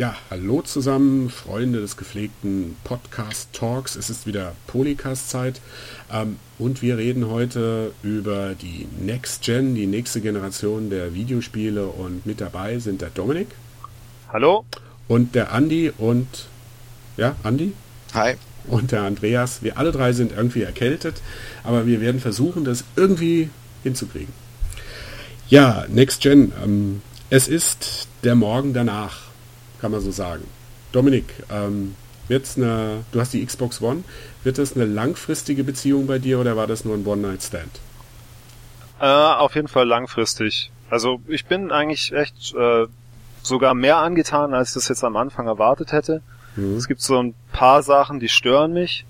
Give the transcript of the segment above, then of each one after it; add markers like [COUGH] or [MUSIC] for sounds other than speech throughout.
Ja, hallo zusammen, Freunde des gepflegten Podcast Talks. Es ist wieder Polycast-Zeit ähm, und wir reden heute über die Next Gen, die nächste Generation der Videospiele und mit dabei sind der Dominik. Hallo. Und der Andi und ja, Andi? Hi. Und der Andreas. Wir alle drei sind irgendwie erkältet, aber wir werden versuchen, das irgendwie hinzukriegen. Ja, Next Gen. Ähm, es ist der Morgen danach kann man so sagen. Dominik, ähm, wird's eine, du hast die Xbox One, wird das eine langfristige Beziehung bei dir oder war das nur ein One-Night-Stand? Äh, auf jeden Fall langfristig. Also ich bin eigentlich echt äh, sogar mehr angetan, als ich das jetzt am Anfang erwartet hätte. Mhm. Es gibt so ein paar Sachen, die stören mich,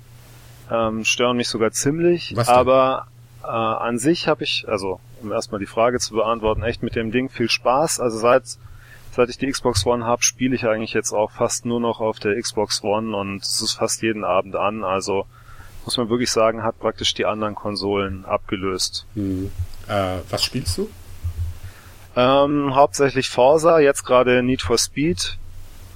ähm, stören mich sogar ziemlich, aber äh, an sich habe ich, also um erstmal die Frage zu beantworten, echt mit dem Ding viel Spaß. Also seit seit ich die Xbox One habe, spiele ich eigentlich jetzt auch fast nur noch auf der Xbox One und es ist fast jeden Abend an. Also muss man wirklich sagen, hat praktisch die anderen Konsolen abgelöst. Hm. Äh, was spielst du? Ähm, hauptsächlich Forza, jetzt gerade Need for Speed.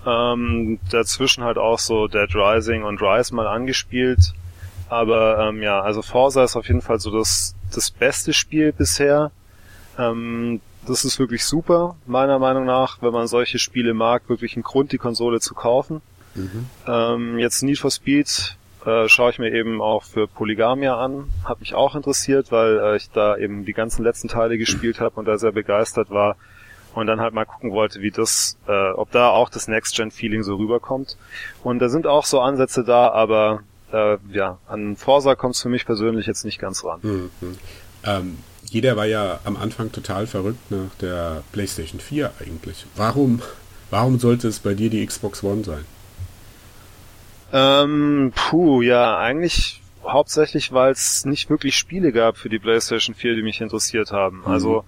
Ähm, dazwischen halt auch so Dead Rising und Rise mal angespielt. Aber ähm, ja, also Forza ist auf jeden Fall so das, das beste Spiel bisher. Ähm, das ist wirklich super, meiner Meinung nach, wenn man solche Spiele mag, wirklich einen Grund, die Konsole zu kaufen. Mhm. Ähm, jetzt Need for Speed äh, schaue ich mir eben auch für Polygamia an. Hat mich auch interessiert, weil äh, ich da eben die ganzen letzten Teile gespielt habe und da sehr begeistert war und dann halt mal gucken wollte, wie das, äh, ob da auch das Next-Gen-Feeling so rüberkommt. Und da sind auch so Ansätze da, aber äh, ja, an Forsa kommt es für mich persönlich jetzt nicht ganz ran. Mhm. Ähm, jeder war ja am Anfang total verrückt nach der PlayStation 4 eigentlich. Warum, warum sollte es bei dir die Xbox One sein? Ähm, puh, ja, eigentlich hauptsächlich, weil es nicht wirklich Spiele gab für die PlayStation 4, die mich interessiert haben. Mhm. Also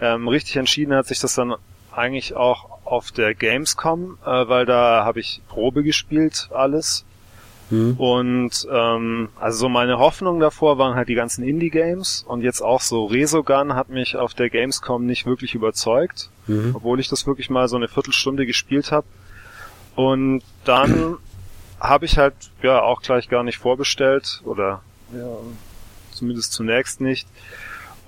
ähm, richtig entschieden hat sich das dann eigentlich auch auf der Gamescom, äh, weil da habe ich Probe gespielt, alles. Mhm. Und ähm, also so meine Hoffnung davor waren halt die ganzen Indie-Games und jetzt auch so Resogun hat mich auf der Gamescom nicht wirklich überzeugt, mhm. obwohl ich das wirklich mal so eine Viertelstunde gespielt habe. Und dann [CLEARS THROAT] habe ich halt ja auch gleich gar nicht vorbestellt oder ja, zumindest zunächst nicht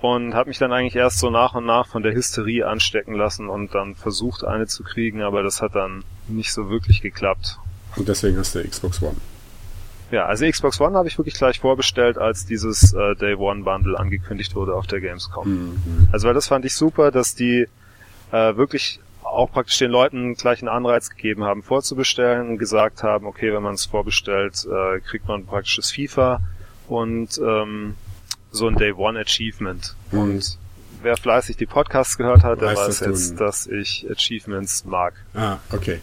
und habe mich dann eigentlich erst so nach und nach von der Hysterie anstecken lassen und dann versucht eine zu kriegen, aber das hat dann nicht so wirklich geklappt. Und deswegen hast du Xbox One. Ja, also Xbox One habe ich wirklich gleich vorbestellt, als dieses äh, Day One Bundle angekündigt wurde auf der Gamescom. Mhm. Also weil das fand ich super, dass die äh, wirklich auch praktisch den Leuten gleich einen Anreiz gegeben haben, vorzubestellen, gesagt haben, okay, wenn man es vorbestellt, äh, kriegt man praktisch das FIFA und ähm, so ein Day One Achievement. Mhm. Und wer fleißig die Podcasts gehört hat, der weiß, weiß jetzt, dass ich Achievements mag. Ah, okay.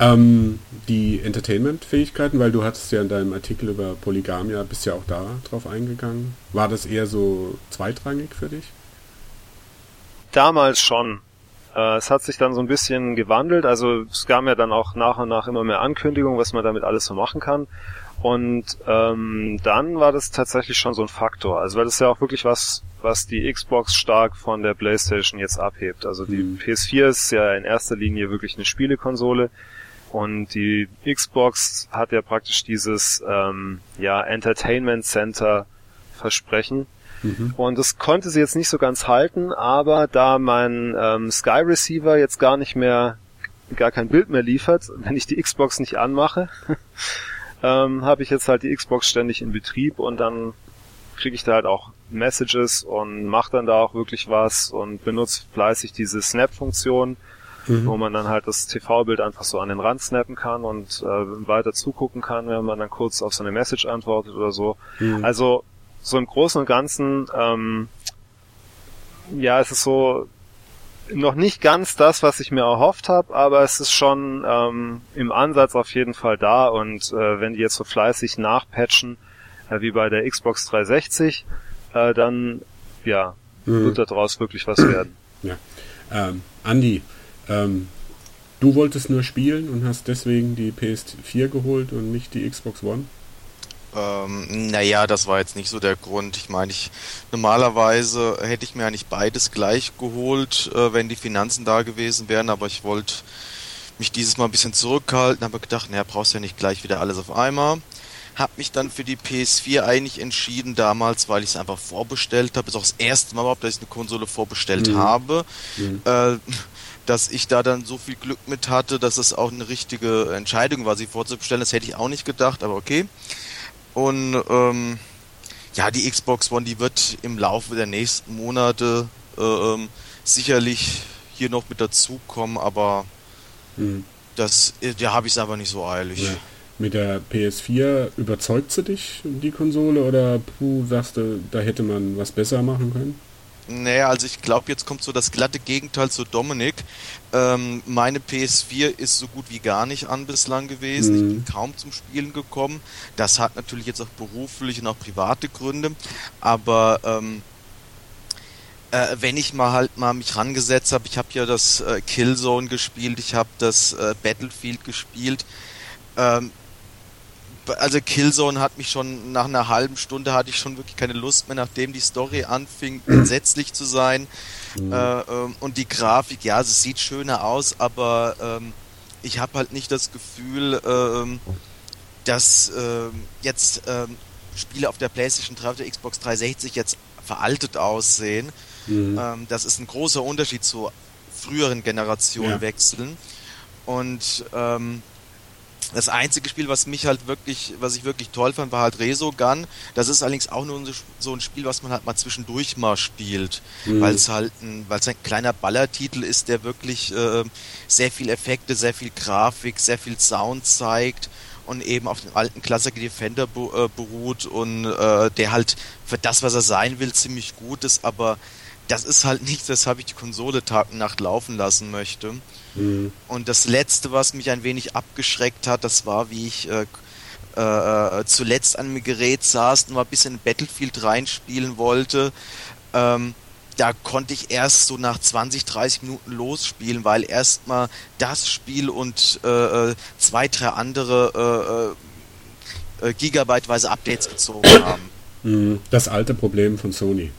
Ähm, die Entertainment-Fähigkeiten, weil du hattest ja in deinem Artikel über Polygamia, bist ja auch da drauf eingegangen. War das eher so zweitrangig für dich? Damals schon. Äh, es hat sich dann so ein bisschen gewandelt. Also es gab ja dann auch nach und nach immer mehr Ankündigungen, was man damit alles so machen kann. Und ähm, dann war das tatsächlich schon so ein Faktor. Also weil das ist ja auch wirklich was, was die Xbox stark von der PlayStation jetzt abhebt. Also die mhm. PS4 ist ja in erster Linie wirklich eine Spielekonsole und die Xbox hat ja praktisch dieses ähm, ja, Entertainment Center Versprechen. Mhm. Und das konnte sie jetzt nicht so ganz halten, aber da mein ähm, Sky Receiver jetzt gar nicht mehr, gar kein Bild mehr liefert, [LAUGHS] wenn ich die Xbox nicht anmache, [LAUGHS] ähm, habe ich jetzt halt die Xbox ständig in Betrieb und dann kriege ich da halt auch Messages und mache dann da auch wirklich was und benutze fleißig diese Snap-Funktion mhm. wo man dann halt das TV-Bild einfach so an den Rand snappen kann und äh, weiter zugucken kann, wenn man dann kurz auf so eine Message antwortet oder so. Mhm. Also so im Großen und Ganzen, ähm, ja, es ist so noch nicht ganz das, was ich mir erhofft habe, aber es ist schon ähm, im Ansatz auf jeden Fall da und äh, wenn die jetzt so fleißig nachpatchen, äh, wie bei der Xbox 360, äh, dann ja, mhm. wird daraus wirklich was werden. Ja. Ähm, Andi, ähm, du wolltest nur spielen und hast deswegen die PS4 geholt und nicht die Xbox One? Ähm, naja, das war jetzt nicht so der Grund. Ich meine, ich normalerweise hätte ich mir eigentlich beides gleich geholt, äh, wenn die Finanzen da gewesen wären, aber ich wollte mich dieses Mal ein bisschen zurückgehalten, habe gedacht, naja, brauchst ja nicht gleich wieder alles auf einmal. Hab mich dann für die PS4 eigentlich entschieden damals, weil ich es einfach vorbestellt habe. Ist auch das erste Mal überhaupt, dass ich eine Konsole vorbestellt mhm. habe. Mhm. Äh, dass ich da dann so viel Glück mit hatte, dass es auch eine richtige Entscheidung war, sie vorzubestellen. Das hätte ich auch nicht gedacht, aber okay. Und ähm, ja, die Xbox One, die wird im Laufe der nächsten Monate äh, ähm, sicherlich hier noch mit dazukommen, aber hm. das, da habe ich es aber nicht so eilig. Ja. Mit der PS4 überzeugt sie dich, die Konsole, oder puh, sagst du, da hätte man was besser machen können? Naja, also ich glaube, jetzt kommt so das glatte Gegenteil zu Dominik. Ähm, meine PS4 ist so gut wie gar nicht an bislang gewesen. Mhm. Ich bin mhm. kaum zum Spielen gekommen. Das hat natürlich jetzt auch berufliche und auch private Gründe. Aber ähm, äh, wenn ich mal halt mal mich rangesetzt habe, ich habe ja das äh, Killzone gespielt, ich habe das äh, Battlefield gespielt. Ähm, also Killzone hat mich schon nach einer halben Stunde hatte ich schon wirklich keine Lust mehr, nachdem die Story anfing, entsetzlich zu sein. Mhm. Äh, ähm, und die Grafik, ja, es sieht schöner aus, aber ähm, ich habe halt nicht das Gefühl, ähm, dass ähm, jetzt ähm, Spiele auf der PlayStation 3 oder Xbox 360 jetzt veraltet aussehen. Mhm. Ähm, das ist ein großer Unterschied zu früheren Generationenwechseln. Ja. Und ähm, das einzige Spiel, was mich halt wirklich, was ich wirklich toll fand, war halt Resogun. Das ist allerdings auch nur so ein Spiel, was man halt mal zwischendurch mal spielt, mhm. weil es halt ein, weil es ein kleiner Ballertitel ist, der wirklich äh, sehr viel Effekte, sehr viel Grafik, sehr viel Sound zeigt und eben auf den alten Klassiker Defender äh, beruht und äh, der halt für das, was er sein will, ziemlich gut ist, aber das ist halt [LAUGHS] nichts, weshalb ich die Konsole Tag und Nacht laufen lassen möchte. Mhm. Und das letzte, was mich ein wenig abgeschreckt hat, das war, wie ich äh, äh, zuletzt an einem Gerät saß und mal ein bisschen in Battlefield reinspielen wollte. Ähm, da konnte ich erst so nach 20, 30 Minuten losspielen, weil erstmal das Spiel und äh, äh zwei, drei andere äh, äh, äh, gigabyteweise Updates gezogen haben. Mhm. Das alte Problem von Sony.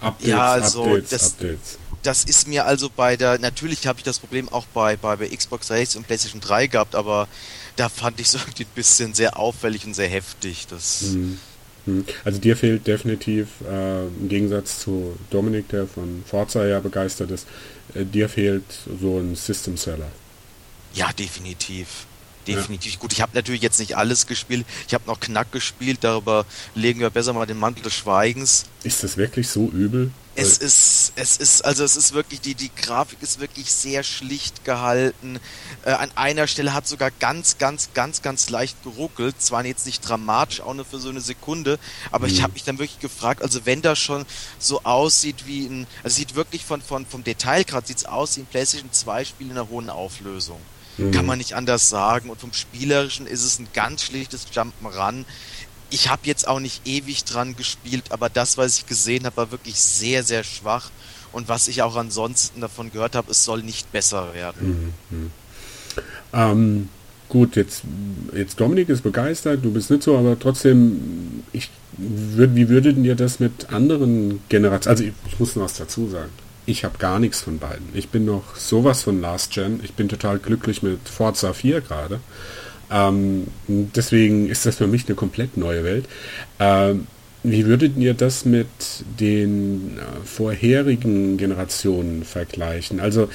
Updates, ja, also Updates, das, Updates das ist mir also bei der, natürlich habe ich das Problem auch bei, bei, bei Xbox 3 und PlayStation 3 gehabt, aber da fand ich es [LAUGHS] irgendwie ein bisschen sehr auffällig und sehr heftig. Das mhm. mhm. Also dir fehlt definitiv, äh, im Gegensatz zu Dominik, der von Forza ja begeistert ist, äh, dir fehlt so ein System Seller. Ja, definitiv. Definitiv. Ja. Gut, ich habe natürlich jetzt nicht alles gespielt. Ich habe noch Knack gespielt, darüber legen wir besser mal den Mantel des Schweigens. Ist das wirklich so übel? Es ist, es ist, also es ist wirklich, die, die Grafik ist wirklich sehr schlicht gehalten. Äh, an einer Stelle hat sogar ganz, ganz, ganz, ganz leicht geruckelt. Zwar jetzt nicht dramatisch, auch nur für so eine Sekunde, aber mhm. ich habe mich dann wirklich gefragt, also wenn das schon so aussieht wie ein, also sieht wirklich von, von, vom Detailgrad sieht's aus wie ein PlayStation 2 Spiel in einer hohen Auflösung. Mhm. Kann man nicht anders sagen. Und vom Spielerischen ist es ein ganz schlichtes Jump'n'Run ich habe jetzt auch nicht ewig dran gespielt, aber das, was ich gesehen habe, war wirklich sehr, sehr schwach. Und was ich auch ansonsten davon gehört habe, es soll nicht besser werden. Mhm. Ähm, gut, jetzt, jetzt Dominik ist begeistert, du bist nicht so, aber trotzdem, ich würd, wie würdet ihr das mit anderen Generationen, also ich, ich muss noch was dazu sagen. Ich habe gar nichts von beiden. Ich bin noch sowas von Last Gen. Ich bin total glücklich mit Forza 4 gerade. Ähm, deswegen ist das für mich eine komplett neue Welt. Ähm, wie würdet ihr das mit den äh, vorherigen Generationen vergleichen? Also,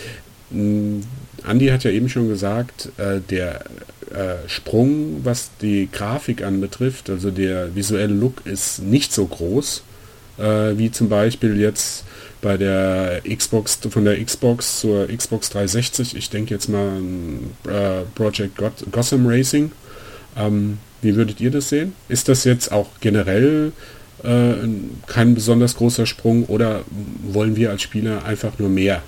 mh, Andi hat ja eben schon gesagt, äh, der äh, Sprung, was die Grafik anbetrifft, also der visuelle Look ist nicht so groß, äh, wie zum Beispiel jetzt bei der Xbox, von der Xbox zur Xbox 360, ich denke jetzt mal äh, Project Gotham Racing. Ähm, wie würdet ihr das sehen? Ist das jetzt auch generell äh, kein besonders großer Sprung oder wollen wir als Spieler einfach nur mehr?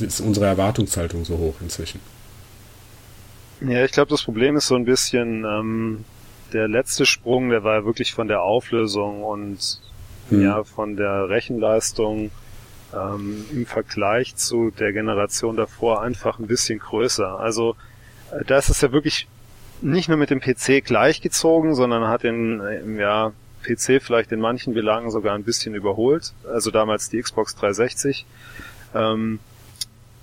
Ist unsere Erwartungshaltung so hoch inzwischen? Ja, ich glaube, das Problem ist so ein bisschen, ähm, der letzte Sprung, der war wirklich von der Auflösung und hm. ja, von der Rechenleistung ähm, im Vergleich zu der Generation davor einfach ein bisschen größer. Also äh, da ist ja wirklich nicht nur mit dem PC gleichgezogen, sondern hat den äh, ja, PC vielleicht in manchen Belangen sogar ein bisschen überholt. Also damals die Xbox 360. Ähm,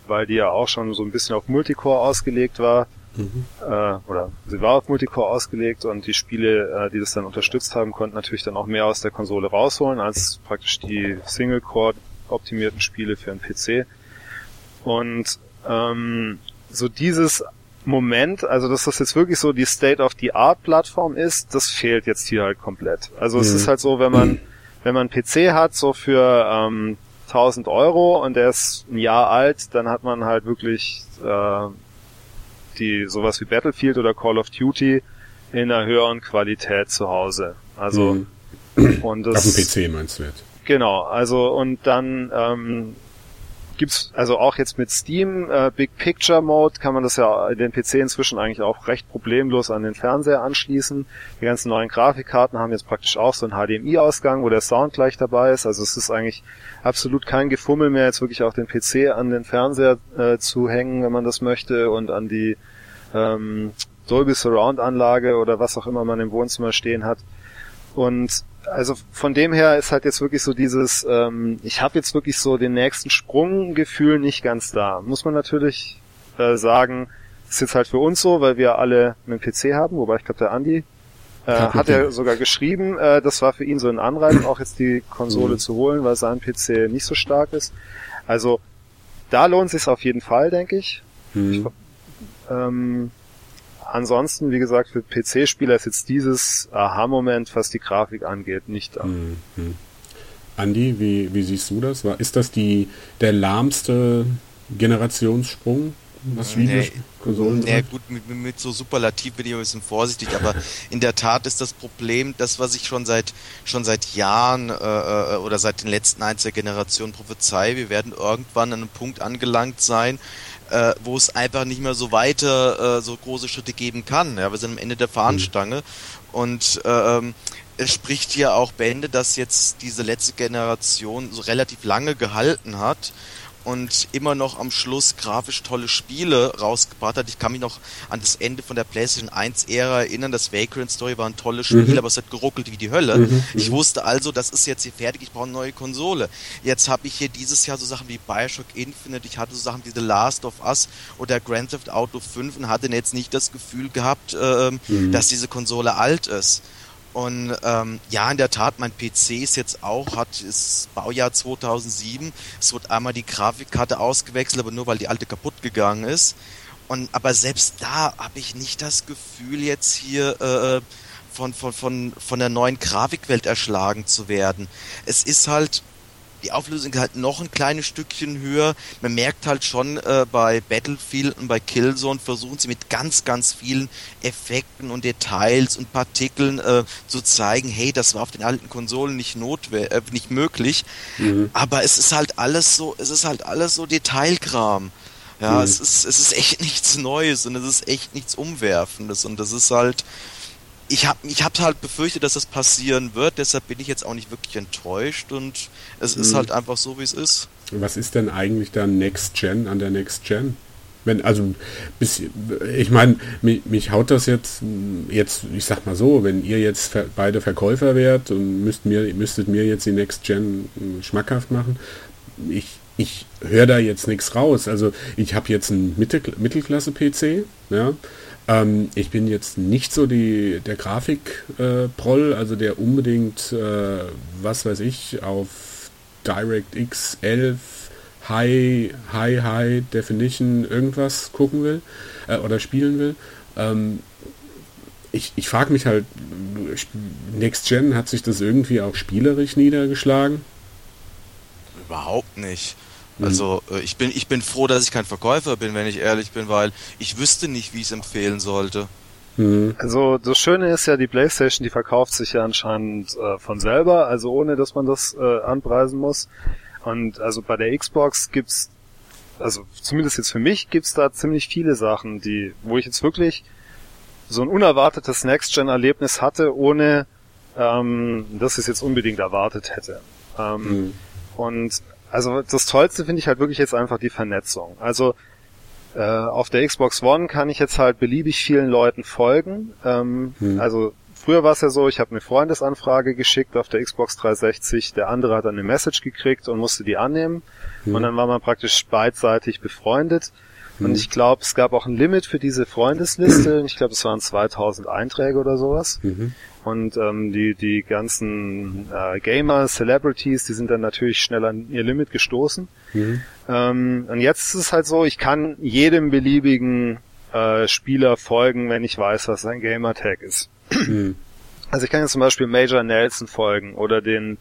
weil die ja auch schon so ein bisschen auf Multicore ausgelegt war. Mhm. Äh, oder sie war auf Multicore ausgelegt und die Spiele, äh, die das dann unterstützt haben, konnten natürlich dann auch mehr aus der Konsole rausholen als praktisch die Single-Core optimierten Spiele für einen PC. Und ähm, so dieses Moment, also dass das jetzt wirklich so die State-of-the-Art-Plattform ist, das fehlt jetzt hier halt komplett. Also mhm. es ist halt so, wenn man wenn man einen PC hat, so für ähm, 1000 Euro und der ist ein Jahr alt, dann hat man halt wirklich äh, die sowas wie Battlefield oder Call of Duty in einer höheren Qualität zu Hause. Also mhm. und das, auf dem PC meinst du jetzt? Genau, also und dann ähm, gibt's also auch jetzt mit Steam äh, Big Picture Mode kann man das ja den PC inzwischen eigentlich auch recht problemlos an den Fernseher anschließen. Die ganzen neuen Grafikkarten haben jetzt praktisch auch so einen HDMI-Ausgang, wo der Sound gleich dabei ist. Also es ist eigentlich absolut kein Gefummel mehr, jetzt wirklich auch den PC an den Fernseher äh, zu hängen, wenn man das möchte, und an die ähm, Dolby Surround Anlage oder was auch immer man im Wohnzimmer stehen hat. Und also von dem her ist halt jetzt wirklich so dieses, ähm, ich habe jetzt wirklich so den nächsten Sprunggefühl nicht ganz da. Muss man natürlich äh, sagen, ist jetzt halt für uns so, weil wir alle einen PC haben, wobei ich glaube der Andi äh, hat er sogar geschrieben, äh, das war für ihn so ein Anreiz, auch jetzt die Konsole mhm. zu holen, weil sein PC nicht so stark ist. Also da lohnt sich auf jeden Fall, denke ich. Mhm. ich ähm, ansonsten, wie gesagt, für PC-Spieler ist jetzt dieses Aha-Moment, was die Grafik angeht, nicht da. Mhm. Andi, wie, wie siehst du das? Ist das die, der lahmste Generationssprung, was Videokonsolen nee, nee, gut, mit, mit so Superlativ bin ich ein bisschen vorsichtig, aber in der Tat ist das Problem, das, was ich schon seit schon seit Jahren äh, äh oder seit den letzten ein, zwei Generationen prophezei, wir werden irgendwann an einem Punkt angelangt sein, äh, wo es einfach nicht mehr so weiter äh, so große Schritte geben kann. Ja, wir sind am Ende der Fahnenstange und äh, ähm, es spricht hier auch Bände, dass jetzt diese letzte Generation so relativ lange gehalten hat und immer noch am Schluss grafisch tolle Spiele rausgebracht hat. Ich kann mich noch an das Ende von der PlayStation 1 Ära erinnern. Das Vagrant Story war ein tolles Spiel, mhm. aber es hat geruckelt wie die Hölle. Mhm. Ich mhm. wusste also, das ist jetzt hier fertig, ich brauche eine neue Konsole. Jetzt habe ich hier dieses Jahr so Sachen wie Bioshock Infinite, ich hatte so Sachen wie The Last of Us oder Grand Theft Auto 5 und hatte jetzt nicht das Gefühl gehabt, äh, mhm. dass diese Konsole alt ist. Und ähm, ja, in der Tat, mein PC ist jetzt auch, hat ist Baujahr 2007. Es wird einmal die Grafikkarte ausgewechselt, aber nur weil die alte kaputt gegangen ist. Und aber selbst da habe ich nicht das Gefühl, jetzt hier äh, von, von, von, von der neuen Grafikwelt erschlagen zu werden. Es ist halt die Auflösung halt noch ein kleines Stückchen höher. Man merkt halt schon äh, bei Battlefield und bei Killzone versuchen sie mit ganz, ganz vielen Effekten und Details und Partikeln äh, zu zeigen, hey, das war auf den alten Konsolen nicht notwendig, äh, nicht möglich. Mhm. Aber es ist halt alles so, es ist halt alles so Detailkram. Ja, mhm. es ist, es ist echt [LAUGHS] nichts Neues und es ist echt nichts Umwerfendes und das ist halt, ich habe ich hab halt befürchtet, dass das passieren wird, deshalb bin ich jetzt auch nicht wirklich enttäuscht und es ist hm. halt einfach so, wie es ist. Was ist denn eigentlich dann Next Gen an der Next Gen? Wenn, also, bis, ich meine, mich, mich, haut das jetzt, jetzt, ich sag mal so, wenn ihr jetzt beide Verkäufer wärt und müsst mir, müsstet mir jetzt die Next Gen schmackhaft machen, ich, ich höre da jetzt nichts raus. Also ich habe jetzt einen Mittel, Mittelklasse-PC, ja, ähm, ich bin jetzt nicht so die, der Grafik-Proll, äh, also der unbedingt, äh, was weiß ich, auf DirectX 11 High, High, High Definition irgendwas gucken will äh, oder spielen will. Ähm, ich, ich frage mich halt, Next Gen hat sich das irgendwie auch spielerisch niedergeschlagen? Überhaupt nicht. Mhm. Also äh, ich bin ich bin froh, dass ich kein Verkäufer bin, wenn ich ehrlich bin, weil ich wüsste nicht, wie ich es empfehlen sollte. Mhm. Also das Schöne ist ja, die PlayStation, die verkauft sich ja anscheinend äh, von selber, also ohne dass man das äh, anpreisen muss. Und also bei der Xbox gibt's, also zumindest jetzt für mich gibt's da ziemlich viele Sachen, die, wo ich jetzt wirklich so ein unerwartetes Next-Gen-Erlebnis hatte, ohne ähm, dass ich es jetzt unbedingt erwartet hätte. Ähm, mhm. Und also das Tollste finde ich halt wirklich jetzt einfach die Vernetzung. Also äh, auf der Xbox One kann ich jetzt halt beliebig vielen Leuten folgen. Ähm, hm. Also früher war es ja so, ich habe eine Freundesanfrage geschickt auf der Xbox 360, der andere hat dann eine Message gekriegt und musste die annehmen. Mhm. Und dann war man praktisch beidseitig befreundet. Und mhm. ich glaube, es gab auch ein Limit für diese Freundesliste. Ich glaube, es waren 2000 Einträge oder sowas. Mhm. Und ähm, die, die ganzen äh, Gamer, Celebrities, die sind dann natürlich schnell an ihr Limit gestoßen. Mhm. Ähm, und jetzt ist es halt so, ich kann jedem beliebigen äh, Spieler folgen, wenn ich weiß, was sein Gamertag ist. Mhm. Also ich kann jetzt zum Beispiel Major Nelson folgen oder den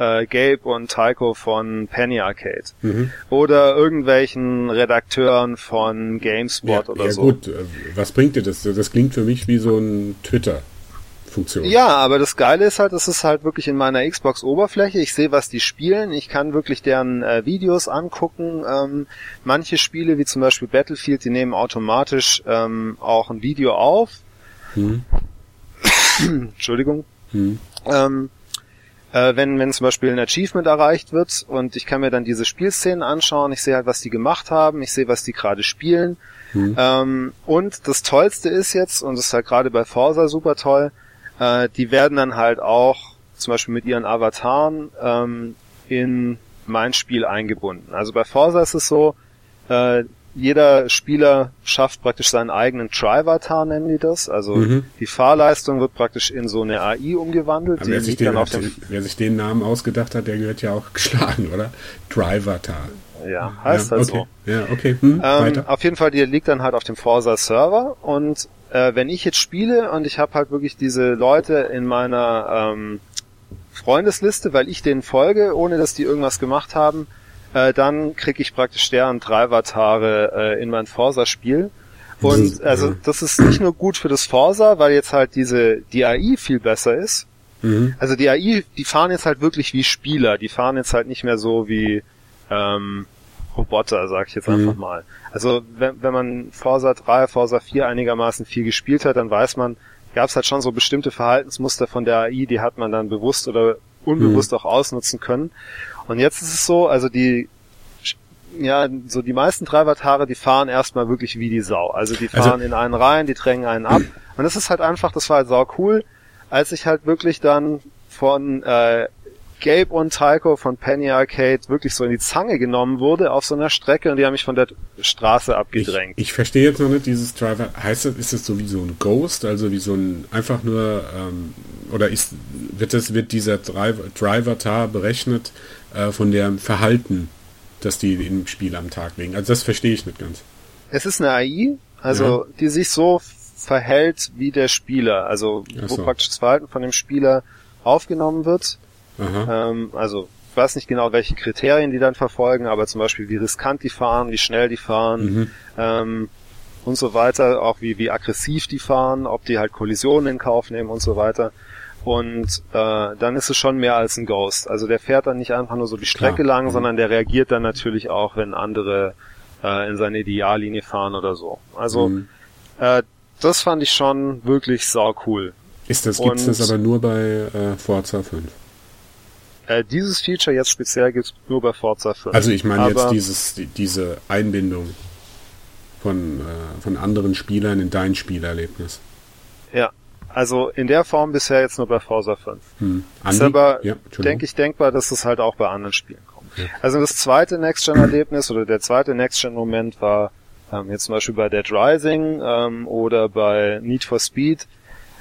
äh, Gabe und Taiko von Penny Arcade mhm. oder irgendwelchen Redakteuren von GameSpot ja, oder ja, so. Ja gut, äh, was bringt dir das? Das klingt für mich wie so ein Twitter. Funktion. Ja, aber das Geile ist halt, es ist halt wirklich in meiner Xbox-Oberfläche. Ich sehe, was die spielen. Ich kann wirklich deren äh, Videos angucken. Ähm, manche Spiele, wie zum Beispiel Battlefield, die nehmen automatisch ähm, auch ein Video auf. Hm. [COUGHS] Entschuldigung. Hm. Ähm, äh, wenn, wenn zum Beispiel ein Achievement erreicht wird und ich kann mir dann diese Spielszenen anschauen, ich sehe halt, was die gemacht haben, ich sehe, was die gerade spielen. Hm. Ähm, und das Tollste ist jetzt, und das ist halt gerade bei Forza super toll, äh, die werden dann halt auch zum Beispiel mit ihren Avataren ähm, in mein Spiel eingebunden. Also bei Forza ist es so, äh, jeder Spieler schafft praktisch seinen eigenen Trivatar, nennen die das. Also mhm. die Fahrleistung wird praktisch in so eine AI umgewandelt. wer, sich den, wer, sich den, Namen ausgedacht hat, der gehört ja auch [LAUGHS] geschlagen, oder? Trivatar. Ja, heißt ja, halt okay. so. Ja, okay. Hm, ähm, auf jeden Fall, die liegt dann halt auf dem Forza Server und äh, wenn ich jetzt spiele und ich habe halt wirklich diese Leute in meiner ähm, Freundesliste, weil ich denen folge, ohne dass die irgendwas gemacht haben, äh, dann kriege ich praktisch deren Drivatare äh, in mein Forsa-Spiel. Und mhm. also das ist nicht nur gut für das Forsa, weil jetzt halt diese die AI viel besser ist. Mhm. Also die AI, die fahren jetzt halt wirklich wie Spieler. Die fahren jetzt halt nicht mehr so wie ähm, Roboter, sag ich jetzt mhm. einfach mal. Also wenn, wenn man Forza 3, Forza 4 einigermaßen viel gespielt hat, dann weiß man, gab es halt schon so bestimmte Verhaltensmuster von der AI, die hat man dann bewusst oder unbewusst mhm. auch ausnutzen können. Und jetzt ist es so, also die ja, so die meisten Treibertare, die fahren erstmal wirklich wie die Sau. Also die also fahren also, in einen rein, die drängen einen ab. Und das ist halt einfach, das war halt sau cool, als ich halt wirklich dann von äh, Gabe und Taiko von Penny Arcade wirklich so in die Zange genommen wurde auf so einer Strecke und die haben mich von der Straße abgedrängt. Ich, ich verstehe jetzt noch nicht dieses Driver. Heißt das, ist es so wie so ein Ghost, also wie so ein einfach nur ähm, oder ist wird das wird dieser Driver Driver Tar berechnet äh, von dem Verhalten, das die im Spiel am Tag legen? Also das verstehe ich nicht ganz. Es ist eine AI, also ja. die sich so verhält wie der Spieler, also wo so. praktisch das Verhalten von dem Spieler aufgenommen wird ähm, also ich weiß nicht genau, welche Kriterien die dann verfolgen, aber zum Beispiel wie riskant die fahren, wie schnell die fahren mhm. ähm, und so weiter, auch wie, wie aggressiv die fahren, ob die halt Kollisionen in Kauf nehmen und so weiter. Und äh, dann ist es schon mehr als ein Ghost. Also der fährt dann nicht einfach nur so die Strecke Klar. lang, mhm. sondern der reagiert dann natürlich auch, wenn andere äh, in seine Ideallinie fahren oder so. Also mhm. äh, das fand ich schon wirklich sau cool. Ist das, gibt es das aber nur bei äh, Forza 5? Äh, dieses Feature jetzt speziell gibt es nur bei Forza 5. Also ich meine jetzt dieses, die, diese Einbindung von, äh, von anderen Spielern in dein Spielerlebnis. Ja, also in der Form bisher jetzt nur bei Forza 5. Hm. Ist aber, ja, denke ich, denkbar, dass es halt auch bei anderen Spielen kommt. Ja. Also das zweite Next-Gen-Erlebnis oder der zweite Next-Gen-Moment war ähm, jetzt zum Beispiel bei Dead Rising ähm, oder bei Need for Speed.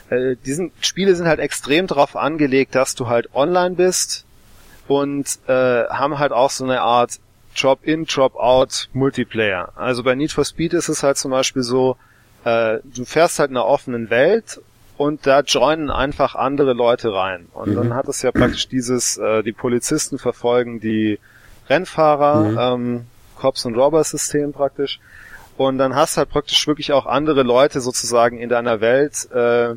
Äh, diesen Spiele sind halt extrem darauf angelegt, dass du halt online bist, und äh, haben halt auch so eine Art Drop-in, Drop-out Multiplayer. Also bei Need for Speed ist es halt zum Beispiel so, äh, du fährst halt in einer offenen Welt und da joinen einfach andere Leute rein. Und mhm. dann hat es ja praktisch dieses, äh, die Polizisten verfolgen die Rennfahrer, mhm. ähm, Cops und Robbers System praktisch. Und dann hast halt praktisch wirklich auch andere Leute sozusagen in deiner Welt, äh,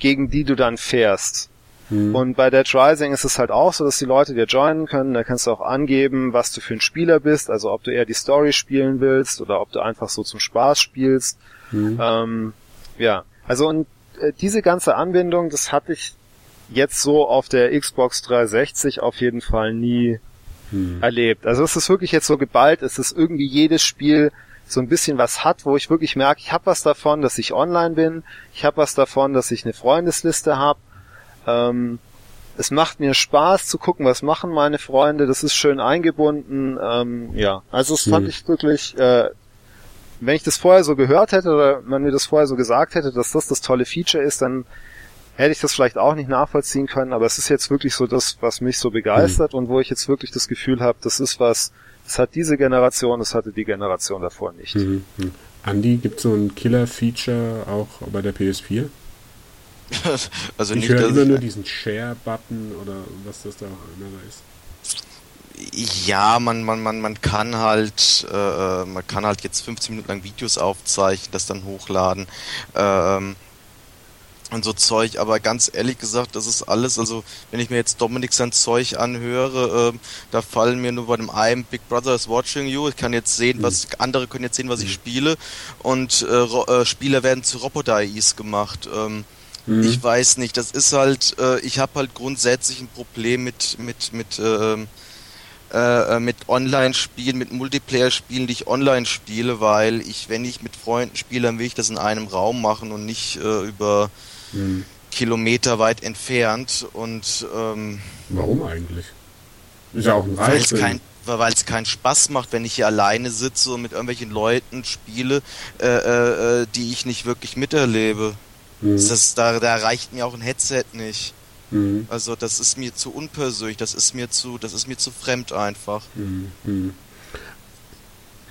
gegen die du dann fährst. Mhm. Und bei Dead Rising ist es halt auch so, dass die Leute dir joinen können. Da kannst du auch angeben, was du für ein Spieler bist, also ob du eher die Story spielen willst oder ob du einfach so zum Spaß spielst. Mhm. Ähm, ja, also und äh, diese ganze Anbindung, das hatte ich jetzt so auf der Xbox 360 auf jeden Fall nie mhm. erlebt. Also es ist wirklich jetzt so geballt, es ist irgendwie jedes Spiel so ein bisschen was hat, wo ich wirklich merke, ich habe was davon, dass ich online bin, ich habe was davon, dass ich eine Freundesliste habe. Ähm, es macht mir Spaß zu gucken, was machen meine Freunde, das ist schön eingebunden. Ähm, ja, also es fand mhm. ich wirklich, äh, wenn ich das vorher so gehört hätte oder man mir das vorher so gesagt hätte, dass das das tolle Feature ist, dann hätte ich das vielleicht auch nicht nachvollziehen können, aber es ist jetzt wirklich so das, was mich so begeistert mhm. und wo ich jetzt wirklich das Gefühl habe, das ist was, das hat diese Generation, das hatte die Generation davor nicht. Mhm. mhm. Andi, gibt so ein Killer-Feature auch bei der PS4? [LAUGHS] also ich nicht, höre immer nur diesen Share-Button oder was das da auch immer ist. Ja, man, man, man, man kann halt, äh, man kann halt jetzt 15 Minuten lang Videos aufzeichnen, das dann hochladen. Ähm, und so Zeug, aber ganz ehrlich gesagt, das ist alles, also wenn ich mir jetzt Dominik sein Zeug anhöre, äh, da fallen mir nur bei dem einen Big Brother is watching you, ich kann jetzt sehen, was, mhm. andere können jetzt sehen, was ich mhm. spiele und äh, äh, Spieler werden zu Roboter-AIs gemacht. Ähm, mhm. Ich weiß nicht, das ist halt, äh, ich habe halt grundsätzlich ein Problem mit, mit, mit, ähm, äh, mit Online-Spielen, mit Multiplayer-Spielen, die ich online spiele, weil ich, wenn ich mit Freunden spiele, dann will ich das in einem Raum machen und nicht äh, über hm. Kilometer weit entfernt und ähm, warum eigentlich? Ist ja auch ein Reiz. Weil es keinen Spaß macht, wenn ich hier alleine sitze und mit irgendwelchen Leuten spiele, äh, äh, äh die ich nicht wirklich miterlebe. Mhm. Das, da, da reicht mir auch ein Headset nicht. Mhm. Also das ist mir zu unpersönlich, das ist mir zu, das ist mir zu fremd einfach. Mhm.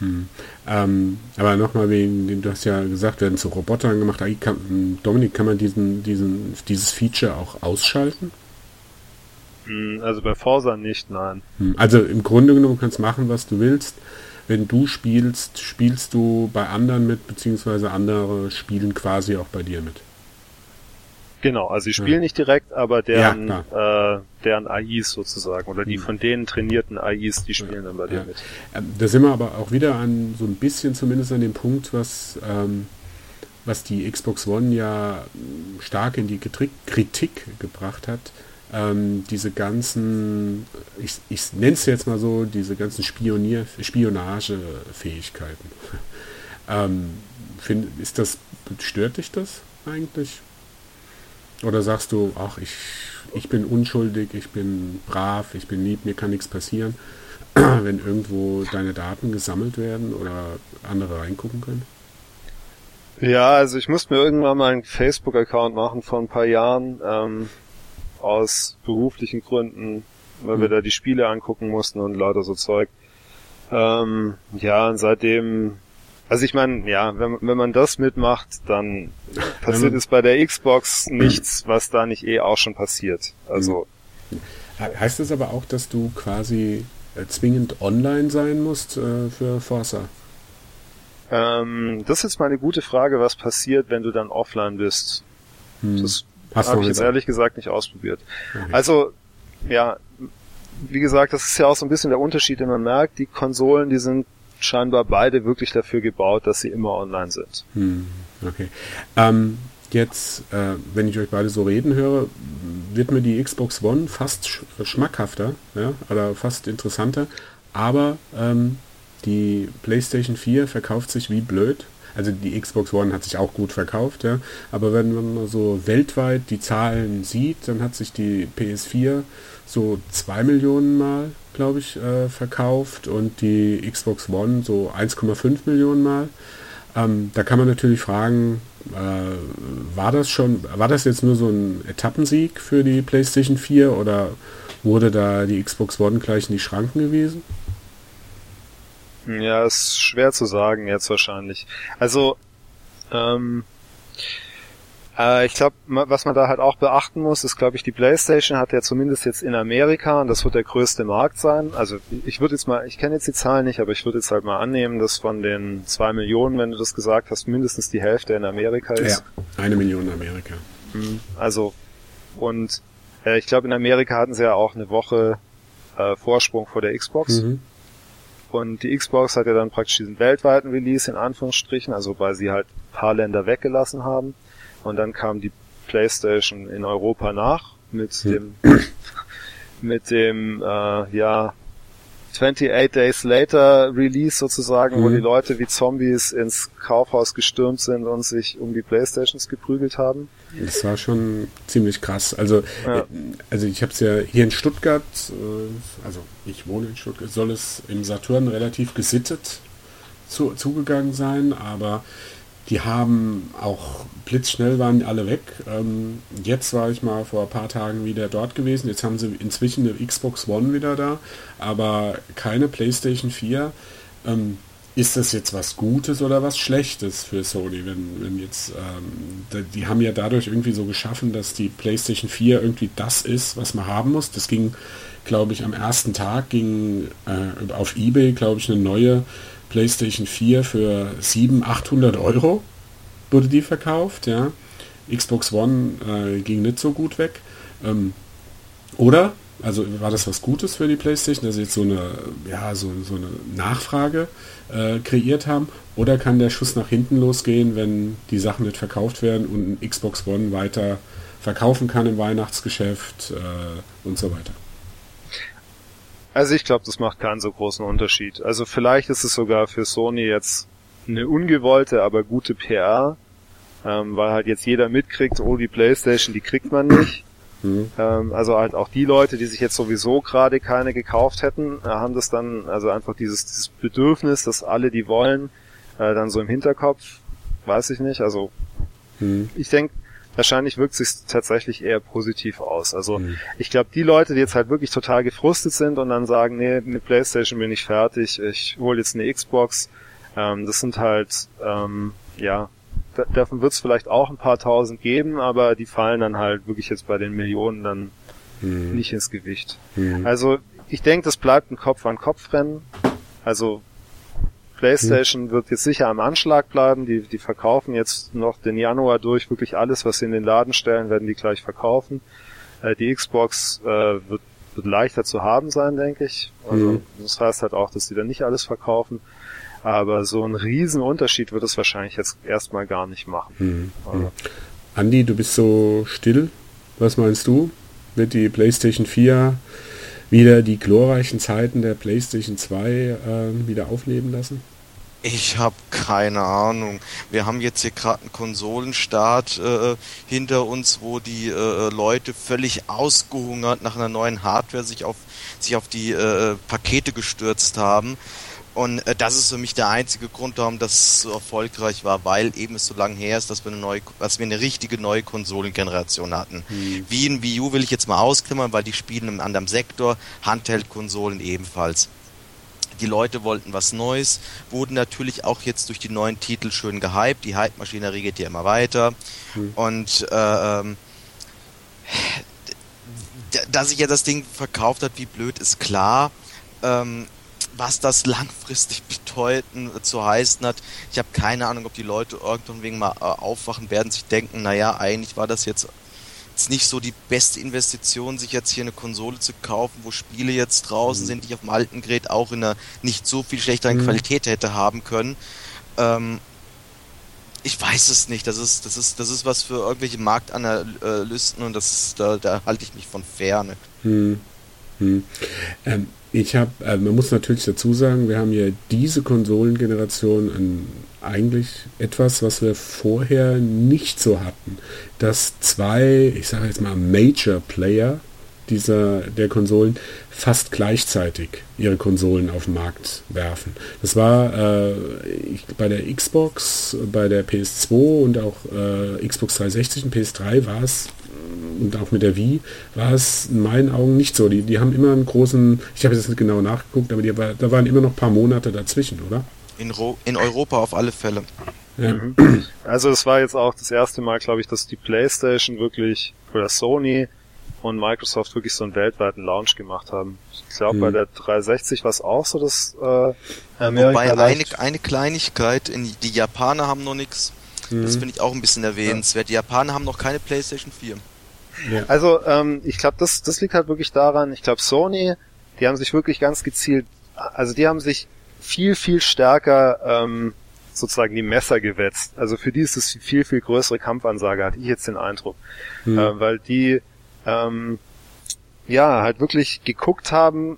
Hm. Ähm, aber nochmal wegen, du hast ja gesagt, werden zu Robotern gemacht. Kann, Dominik, kann man diesen, diesen, dieses Feature auch ausschalten? Hm, also bei Forsa nicht, nein. Hm. Also im Grunde genommen kannst du machen, was du willst. Wenn du spielst, spielst du bei anderen mit, beziehungsweise andere spielen quasi auch bei dir mit. Genau, also sie spielen ja. nicht direkt, aber deren, ja, äh, deren AIs sozusagen oder die mhm. von denen trainierten AIs, die spielen ja, dann bei dir mit. Ähm, da sind wir aber auch wieder an so ein bisschen zumindest an dem Punkt, was, ähm, was die Xbox One ja stark in die Kritik gebracht hat. Ähm, diese ganzen, ich, ich nenne es jetzt mal so, diese ganzen Spionier, Spionagefähigkeiten. [LAUGHS] ähm, find, ist das, stört dich das eigentlich? Oder sagst du, ach, ich, ich bin unschuldig, ich bin brav, ich bin lieb, mir kann nichts passieren, [CLEARS THROAT] wenn irgendwo deine Daten gesammelt werden oder andere reingucken können? Ja, also ich musste mir irgendwann mal einen Facebook-Account machen vor ein paar Jahren, ähm, aus beruflichen Gründen, weil mhm. wir da die Spiele angucken mussten und lauter so Zeug. Ähm, ja, und seitdem also ich meine, ja, wenn, wenn man das mitmacht, dann passiert es bei der Xbox nichts, was da nicht eh auch schon passiert. Also heißt das aber auch, dass du quasi äh, zwingend online sein musst äh, für Forza? Ähm, das ist jetzt mal eine gute Frage, was passiert, wenn du dann offline bist. Hm. Das habe ich jetzt ehrlich gesagt nicht ausprobiert. Okay. Also, ja, wie gesagt, das ist ja auch so ein bisschen der Unterschied, den man merkt. Die Konsolen, die sind scheinbar beide wirklich dafür gebaut, dass sie immer online sind. Hm, okay. Ähm, jetzt, äh, wenn ich euch beide so reden höre, wird mir die Xbox One fast sch schmackhafter, ja, oder fast interessanter, aber ähm, die PlayStation 4 verkauft sich wie blöd. Also die Xbox One hat sich auch gut verkauft, ja. Aber wenn man so weltweit die Zahlen sieht, dann hat sich die PS4 so zwei Millionen Mal glaube ich, äh, verkauft und die Xbox One so 1,5 Millionen Mal. Ähm, da kann man natürlich fragen, äh, war das schon, war das jetzt nur so ein Etappensieg für die PlayStation 4 oder wurde da die Xbox One gleich in die Schranken gewesen? Ja, ist schwer zu sagen jetzt wahrscheinlich. Also, ähm, äh, ich glaube, was man da halt auch beachten muss, ist, glaube ich, die PlayStation hat ja zumindest jetzt in Amerika, und das wird der größte Markt sein. Also ich würde jetzt mal, ich kenne jetzt die Zahlen nicht, aber ich würde jetzt halt mal annehmen, dass von den zwei Millionen, wenn du das gesagt hast, mindestens die Hälfte in Amerika ist. Ja, eine Million in Amerika. Mhm. Also, und äh, ich glaube, in Amerika hatten sie ja auch eine Woche äh, Vorsprung vor der Xbox. Mhm. Und die Xbox hat ja dann praktisch diesen weltweiten Release in Anführungsstrichen, also weil sie halt paar Länder weggelassen haben. Und dann kam die PlayStation in Europa nach mit hm. dem mit dem äh, ja 28 Days Later Release sozusagen, Mhm. wo die Leute wie Zombies ins Kaufhaus gestürmt sind und sich um die Playstations geprügelt haben. Das war schon ziemlich krass. Also, Ja. äh, also ich habe es ja hier in Stuttgart, äh, also ich wohne in Stuttgart, soll es im Saturn relativ gesittet zu, zugegangen sein, aber die haben auch blitzschnell waren alle weg. Ähm, jetzt war ich mal vor ein paar Tagen wieder dort gewesen. Jetzt haben sie inzwischen eine Xbox One wieder da, aber keine PlayStation 4. Ähm, ist das jetzt was Gutes oder was Schlechtes für Sony, wenn, wenn jetzt, ähm, die haben ja dadurch irgendwie so geschaffen, dass die PlayStation 4 irgendwie das ist, was man haben muss. Das ging, glaube ich, am ersten Tag ging äh, auf Ebay, glaube ich, eine neue PlayStation 4 für 700, 800 Euro wurde die verkauft, ja. Xbox One äh, ging nicht so gut weg. Ähm, oder? Also war das was Gutes für die PlayStation, dass sie jetzt so eine, ja, so, so eine Nachfrage äh, kreiert haben? Oder kann der Schuss nach hinten losgehen, wenn die Sachen nicht verkauft werden und Xbox One weiter verkaufen kann im Weihnachtsgeschäft äh, und so weiter? Also ich glaube, das macht keinen so großen Unterschied. Also vielleicht ist es sogar für Sony jetzt eine ungewollte, aber gute PR, ähm, weil halt jetzt jeder mitkriegt, oh, die Playstation, die kriegt man nicht. Hm? Ähm, also halt auch die Leute, die sich jetzt sowieso gerade keine gekauft hätten, äh, haben das dann, also einfach dieses, dieses Bedürfnis, dass alle die wollen, äh, dann so im Hinterkopf, weiß ich nicht. Also Hm? ich denke, wahrscheinlich wirkt sich tatsächlich eher positiv aus. Also Hm. ich glaube, die Leute, die jetzt halt wirklich total gefrustet sind und dann sagen, nee, mit Playstation bin ich fertig, ich hole jetzt eine Xbox, ähm, das sind halt, ähm, ja, da, davon wird es vielleicht auch ein paar tausend geben, aber die fallen dann halt wirklich jetzt bei den Millionen dann Hm. nicht ins Gewicht. Hm. Also ich denke, das bleibt ein Kopf-an-Kopf-Rennen. Also PlayStation wird jetzt sicher am Anschlag bleiben. Die, die verkaufen jetzt noch den Januar durch wirklich alles, was sie in den Laden stellen, werden die gleich verkaufen. Äh, die Xbox äh, wird, wird leichter zu haben sein, denke ich. Also, Mhm. Das heißt halt auch, dass die dann nicht alles verkaufen. Aber so einen riesen Unterschied wird es wahrscheinlich jetzt erstmal gar nicht machen. Hm. Also, Andi, du bist so still. Was meinst du? Wird die PlayStation 4 wieder die glorreichen Zeiten der PlayStation 2 äh, wieder aufleben lassen? Ich habe keine Ahnung. Wir haben jetzt hier gerade einen Konsolenstart äh, hinter uns, wo die äh, Leute völlig ausgehungert nach einer neuen Hardware sich auf sich auf die äh, Pakete gestürzt haben. Und äh, das ist für mich der einzige Grund, warum das so erfolgreich war, weil eben es so lange her ist, dass wir eine neue, dass wir eine richtige neue Konsolengeneration hatten. Wie in Wii U will ich jetzt mal ausklammern, weil die spielen im anderen Sektor, Handheld-Konsolen ebenfalls. Die Leute wollten was Neues, wurden natürlich auch jetzt durch die neuen Titel schön gehypt. Die Hype-Maschinerie geht ja immer weiter. Und äh, ähm, dass sich ja das Ding verkauft hat, wie blöd, ist klar. Ähm, was das langfristig bedeuten zu heißen hat, ich habe keine Ahnung, ob die Leute irgendwann wegen mal äh, aufwachen werden, sich denken, naja, eigentlich war das jetzt jetzt nicht so die beste Investition, sich jetzt hier eine Konsole zu kaufen, wo Spiele jetzt draußen sind, die ich auf dem alten Gerät auch in einer nicht so viel schlechteren Mhm. Qualität hätte haben können. Ähm, ich weiß es nicht. Das ist, das ist, das ist was für irgendwelche Marktanalysten und das ist, da, da halte ich mich von ferne. Hm. Hm. Ähm, ich habe, äh, man muss natürlich dazu sagen, wir haben ja diese Konsolengeneration eigentlich etwas, was wir vorher nicht so hatten, dass zwei, ich sage jetzt mal Major Player dieser der Konsolen fast gleichzeitig ihre Konsolen auf den Markt werfen. Das war äh, bei der Xbox, bei der PS2 und auch äh, Xbox 360 und PS3 war es und auch mit der Wii war es in meinen Augen nicht so. Die, die haben immer einen großen, ich habe jetzt nicht genau nachgeguckt, aber die, da waren immer noch ein paar Monate dazwischen, oder? In, Ro in Europa auf alle Fälle. Ja. Also es war jetzt auch das erste Mal, glaube ich, dass die PlayStation wirklich oder Sony und Microsoft wirklich so einen weltweiten Launch gemacht haben. Ich glaube, Mhm. bei der 360 war es auch so, dass äh, Wobei eine, eine Kleinigkeit, in, die Japaner haben noch nichts. Das finde ich auch ein bisschen erwähnenswert. Die Japaner haben noch keine PlayStation 4. Ja. Also ähm, ich glaube, das, das liegt halt wirklich daran, ich glaube, Sony, die haben sich wirklich ganz gezielt, also die haben sich viel, viel stärker ähm, sozusagen die Messer gewetzt. Also für die ist es viel, viel größere Kampfansage, hatte ich jetzt den Eindruck. Hm. Äh, weil die ähm, ja halt wirklich geguckt haben,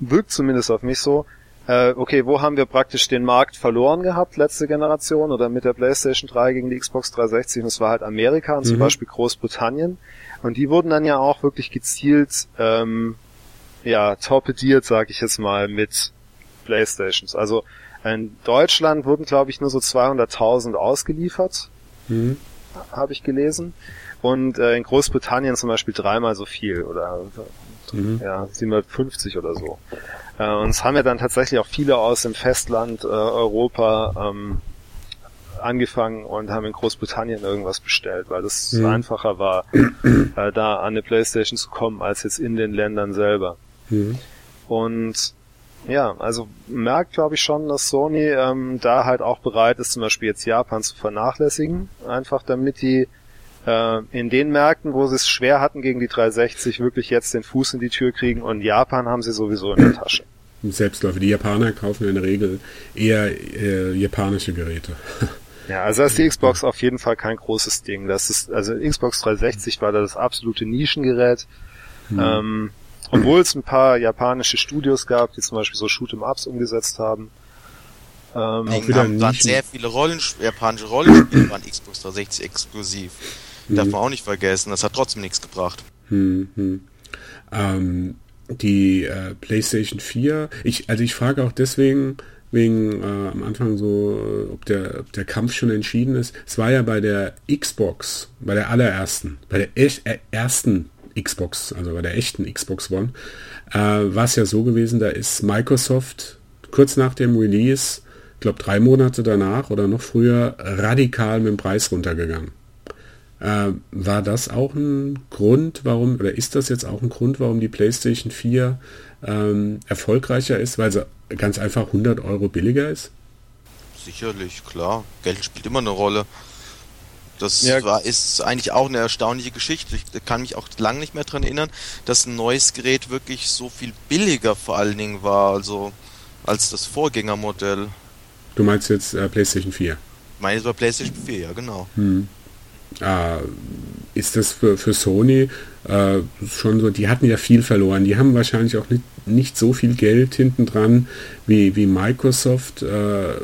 wirkt zumindest auf mich so, äh, okay, wo haben wir praktisch den Markt verloren gehabt, letzte Generation oder mit der PlayStation 3 gegen die Xbox 360 und es war halt Amerika und mhm. zum Beispiel Großbritannien und die wurden dann ja auch wirklich gezielt ähm, ja, torpediert, sag ich jetzt mal, mit Playstations. Also in Deutschland wurden, glaube ich, nur so 200.000 ausgeliefert, mhm. habe ich gelesen. Und äh, in Großbritannien zum Beispiel dreimal so viel oder mhm. ja 750 oder so. Äh, und es haben ja dann tatsächlich auch viele aus dem Festland äh, Europa ähm, angefangen und haben in Großbritannien irgendwas bestellt, weil das mhm. einfacher war, äh, da an eine Playstation zu kommen, als jetzt in den Ländern selber. Mhm. Und ja, also merkt glaube ich schon, dass Sony ähm, da halt auch bereit ist, zum Beispiel jetzt Japan zu vernachlässigen, einfach damit die äh, in den Märkten, wo sie es schwer hatten gegen die 360, wirklich jetzt den Fuß in die Tür kriegen und Japan haben sie sowieso in der Tasche. Selbstläufer. Die Japaner kaufen in der Regel eher äh, japanische Geräte. [LAUGHS] Ja, also da ist die Xbox auf jeden Fall kein großes Ding. Das ist, also Xbox 360 war da das absolute Nischengerät. Hm. Ähm, obwohl es ein paar japanische Studios gab, die zum Beispiel so Shoot'em-Ups umgesetzt haben. Ähm, auch wieder haben, waren sehr viele Rollen, japanische Rollenspiele waren Xbox 360 exklusiv. Hm. Darf man auch nicht vergessen. Das hat trotzdem nichts gebracht. Hm, hm. Ähm, die äh, PlayStation 4, ich, also ich frage auch deswegen, wegen äh, am Anfang so, ob der, ob der Kampf schon entschieden ist. Es war ja bei der Xbox, bei der allerersten, bei der äh, ersten Xbox, also bei der echten Xbox One, äh, war es ja so gewesen, da ist Microsoft kurz nach dem Release, ich glaube drei Monate danach oder noch früher, radikal mit dem Preis runtergegangen. Äh, war das auch ein Grund, warum, oder ist das jetzt auch ein Grund, warum die PlayStation 4 ähm, erfolgreicher ist, weil sie ganz einfach 100 Euro billiger ist? Sicherlich, klar. Geld spielt immer eine Rolle. Das ja. war, ist eigentlich auch eine erstaunliche Geschichte. Ich kann mich auch lange nicht mehr daran erinnern, dass ein neues Gerät wirklich so viel billiger vor allen Dingen war, also als das Vorgängermodell. Du meinst jetzt äh, PlayStation 4? Ich meine, es war PlayStation 4, ja, genau. Hm. Äh, ist das für, für Sony äh, schon so, die hatten ja viel verloren. Die haben wahrscheinlich auch nicht, nicht so viel Geld hinten dran wie, wie Microsoft. Äh,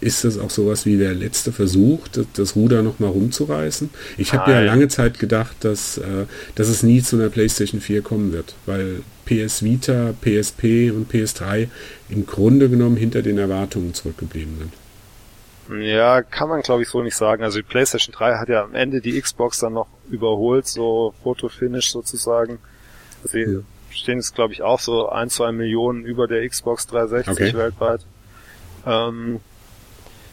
ist das auch sowas wie der letzte Versuch, das, das Ruder nochmal rumzureißen? Ich habe ja lange Zeit gedacht, dass, äh, dass es nie zu einer PlayStation 4 kommen wird, weil PS Vita, PSP und PS3 im Grunde genommen hinter den Erwartungen zurückgeblieben sind. Ja, kann man glaube ich so nicht sagen. Also die PlayStation 3 hat ja am Ende die Xbox dann noch überholt, so Fotofinish sozusagen. Sie ja. stehen jetzt glaube ich auch so ein, zwei Millionen über der Xbox 360 okay. weltweit. Ähm,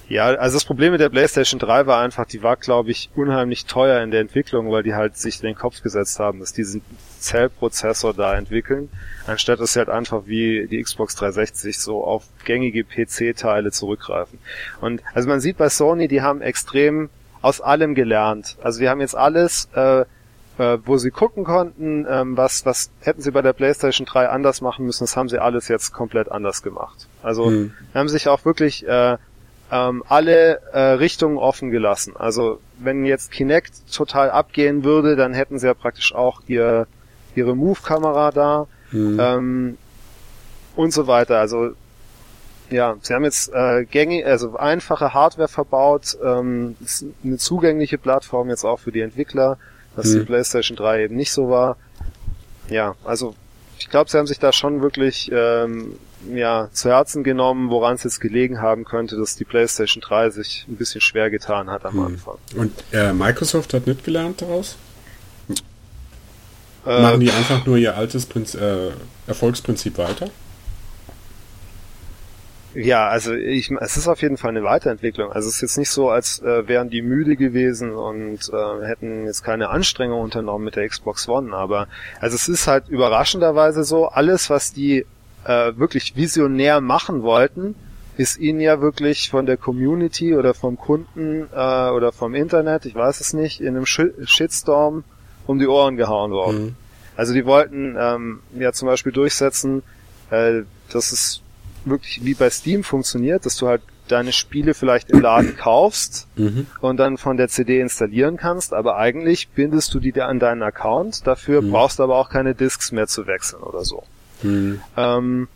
ja, also das Problem mit der PlayStation 3 war einfach, die war, glaube ich, unheimlich teuer in der Entwicklung, weil die halt sich den Kopf gesetzt haben, dass diesen Zellprozessor da entwickeln, anstatt dass sie halt einfach wie die Xbox 360 so auf gängige PC-Teile zurückgreifen. Und also man sieht bei Sony, die haben extrem aus allem gelernt. Also die haben jetzt alles, äh, äh, wo sie gucken konnten, ähm, was, was hätten sie bei der PlayStation 3 anders machen müssen, das haben sie alles jetzt komplett anders gemacht. Also hm. haben sich auch wirklich äh, ähm, alle äh, Richtungen offen gelassen. Also wenn jetzt Kinect total abgehen würde, dann hätten sie ja praktisch auch ihr, ihre Move-Kamera da mhm. ähm, und so weiter. Also ja, sie haben jetzt äh, gängig, also einfache Hardware verbaut, ähm, ist eine zugängliche Plattform jetzt auch für die Entwickler, was mhm. die PlayStation 3 eben nicht so war. Ja, also ich glaube, sie haben sich da schon wirklich ähm, ja, zu Herzen genommen, woran es jetzt gelegen haben könnte, dass die PlayStation 3 sich ein bisschen schwer getan hat am hm. Anfang. Und äh, Microsoft hat nicht gelernt daraus? Äh, Machen die einfach nur ihr altes Prinz äh, Erfolgsprinzip weiter? Ja, also ich, es ist auf jeden Fall eine Weiterentwicklung. Also es ist jetzt nicht so, als äh, wären die müde gewesen und äh, hätten jetzt keine Anstrengung unternommen mit der Xbox One, aber also es ist halt überraschenderweise so, alles, was die äh, wirklich visionär machen wollten, ist ihnen ja wirklich von der Community oder vom Kunden äh, oder vom Internet, ich weiß es nicht, in einem Shitstorm um die Ohren gehauen worden. Mhm. Also die wollten ähm, ja zum Beispiel durchsetzen, äh, dass es wirklich wie bei Steam funktioniert, dass du halt deine Spiele vielleicht im Laden kaufst mhm. und dann von der CD installieren kannst, aber eigentlich bindest du die an deinen Account, dafür mhm. brauchst du aber auch keine Disks mehr zu wechseln oder so. Mhm. Ähm,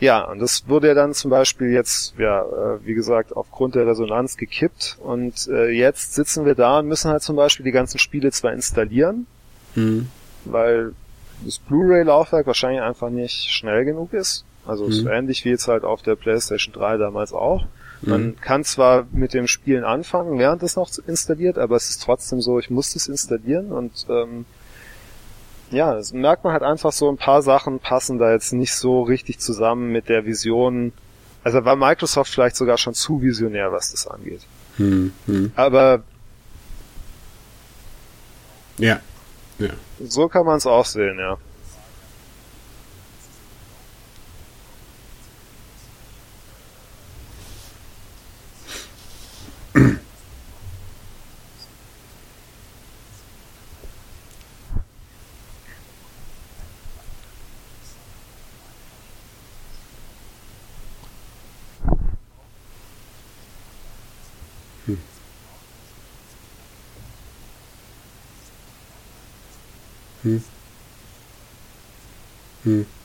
ja, und das wurde ja dann zum Beispiel jetzt, ja, äh, wie gesagt, aufgrund der Resonanz gekippt. Und äh, jetzt sitzen wir da und müssen halt zum Beispiel die ganzen Spiele zwar installieren, mhm. weil das Blu-ray-Laufwerk wahrscheinlich einfach nicht schnell genug ist. Also mhm. so ähnlich wie jetzt halt auf der PlayStation 3 damals auch. Man mhm. kann zwar mit dem Spielen anfangen, während es noch installiert, aber es ist trotzdem so, ich muss es installieren und ähm, ja, das merkt man halt einfach so, ein paar Sachen passen da jetzt nicht so richtig zusammen mit der Vision. Also war Microsoft vielleicht sogar schon zu visionär, was das angeht. Hm, hm. Aber ja. ja. So kann man es auch sehen, ja. Hm.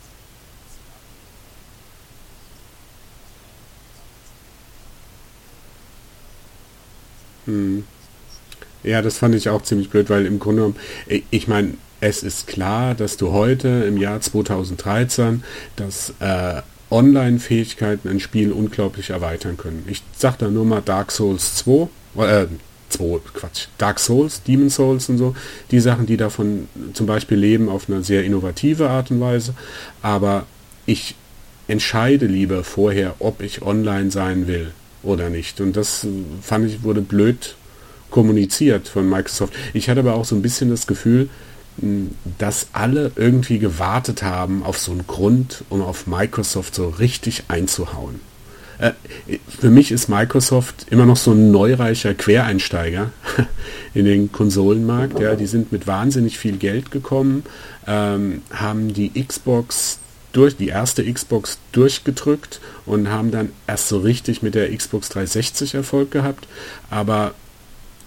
Hm. Ja, das fand ich auch ziemlich blöd, weil im Grunde genommen, ich meine, es ist klar, dass du heute im Jahr 2013 dass äh, Online-Fähigkeiten ein Spiel unglaublich erweitern können. Ich sag da nur mal Dark Souls 2, äh, 2, Quatsch, Dark Souls, Demon Souls und so, die Sachen, die davon zum Beispiel leben auf eine sehr innovative Art und Weise, aber ich entscheide lieber vorher, ob ich online sein will oder nicht. Und das fand ich, wurde blöd kommuniziert von Microsoft. Ich hatte aber auch so ein bisschen das Gefühl, dass alle irgendwie gewartet haben auf so einen Grund, um auf Microsoft so richtig einzuhauen. Äh, für mich ist Microsoft immer noch so ein neureicher Quereinsteiger [LAUGHS] in den Konsolenmarkt. Ja, die sind mit wahnsinnig viel Geld gekommen, ähm, haben die Xbox durch die erste Xbox durchgedrückt und haben dann erst so richtig mit der Xbox 360 Erfolg gehabt. Aber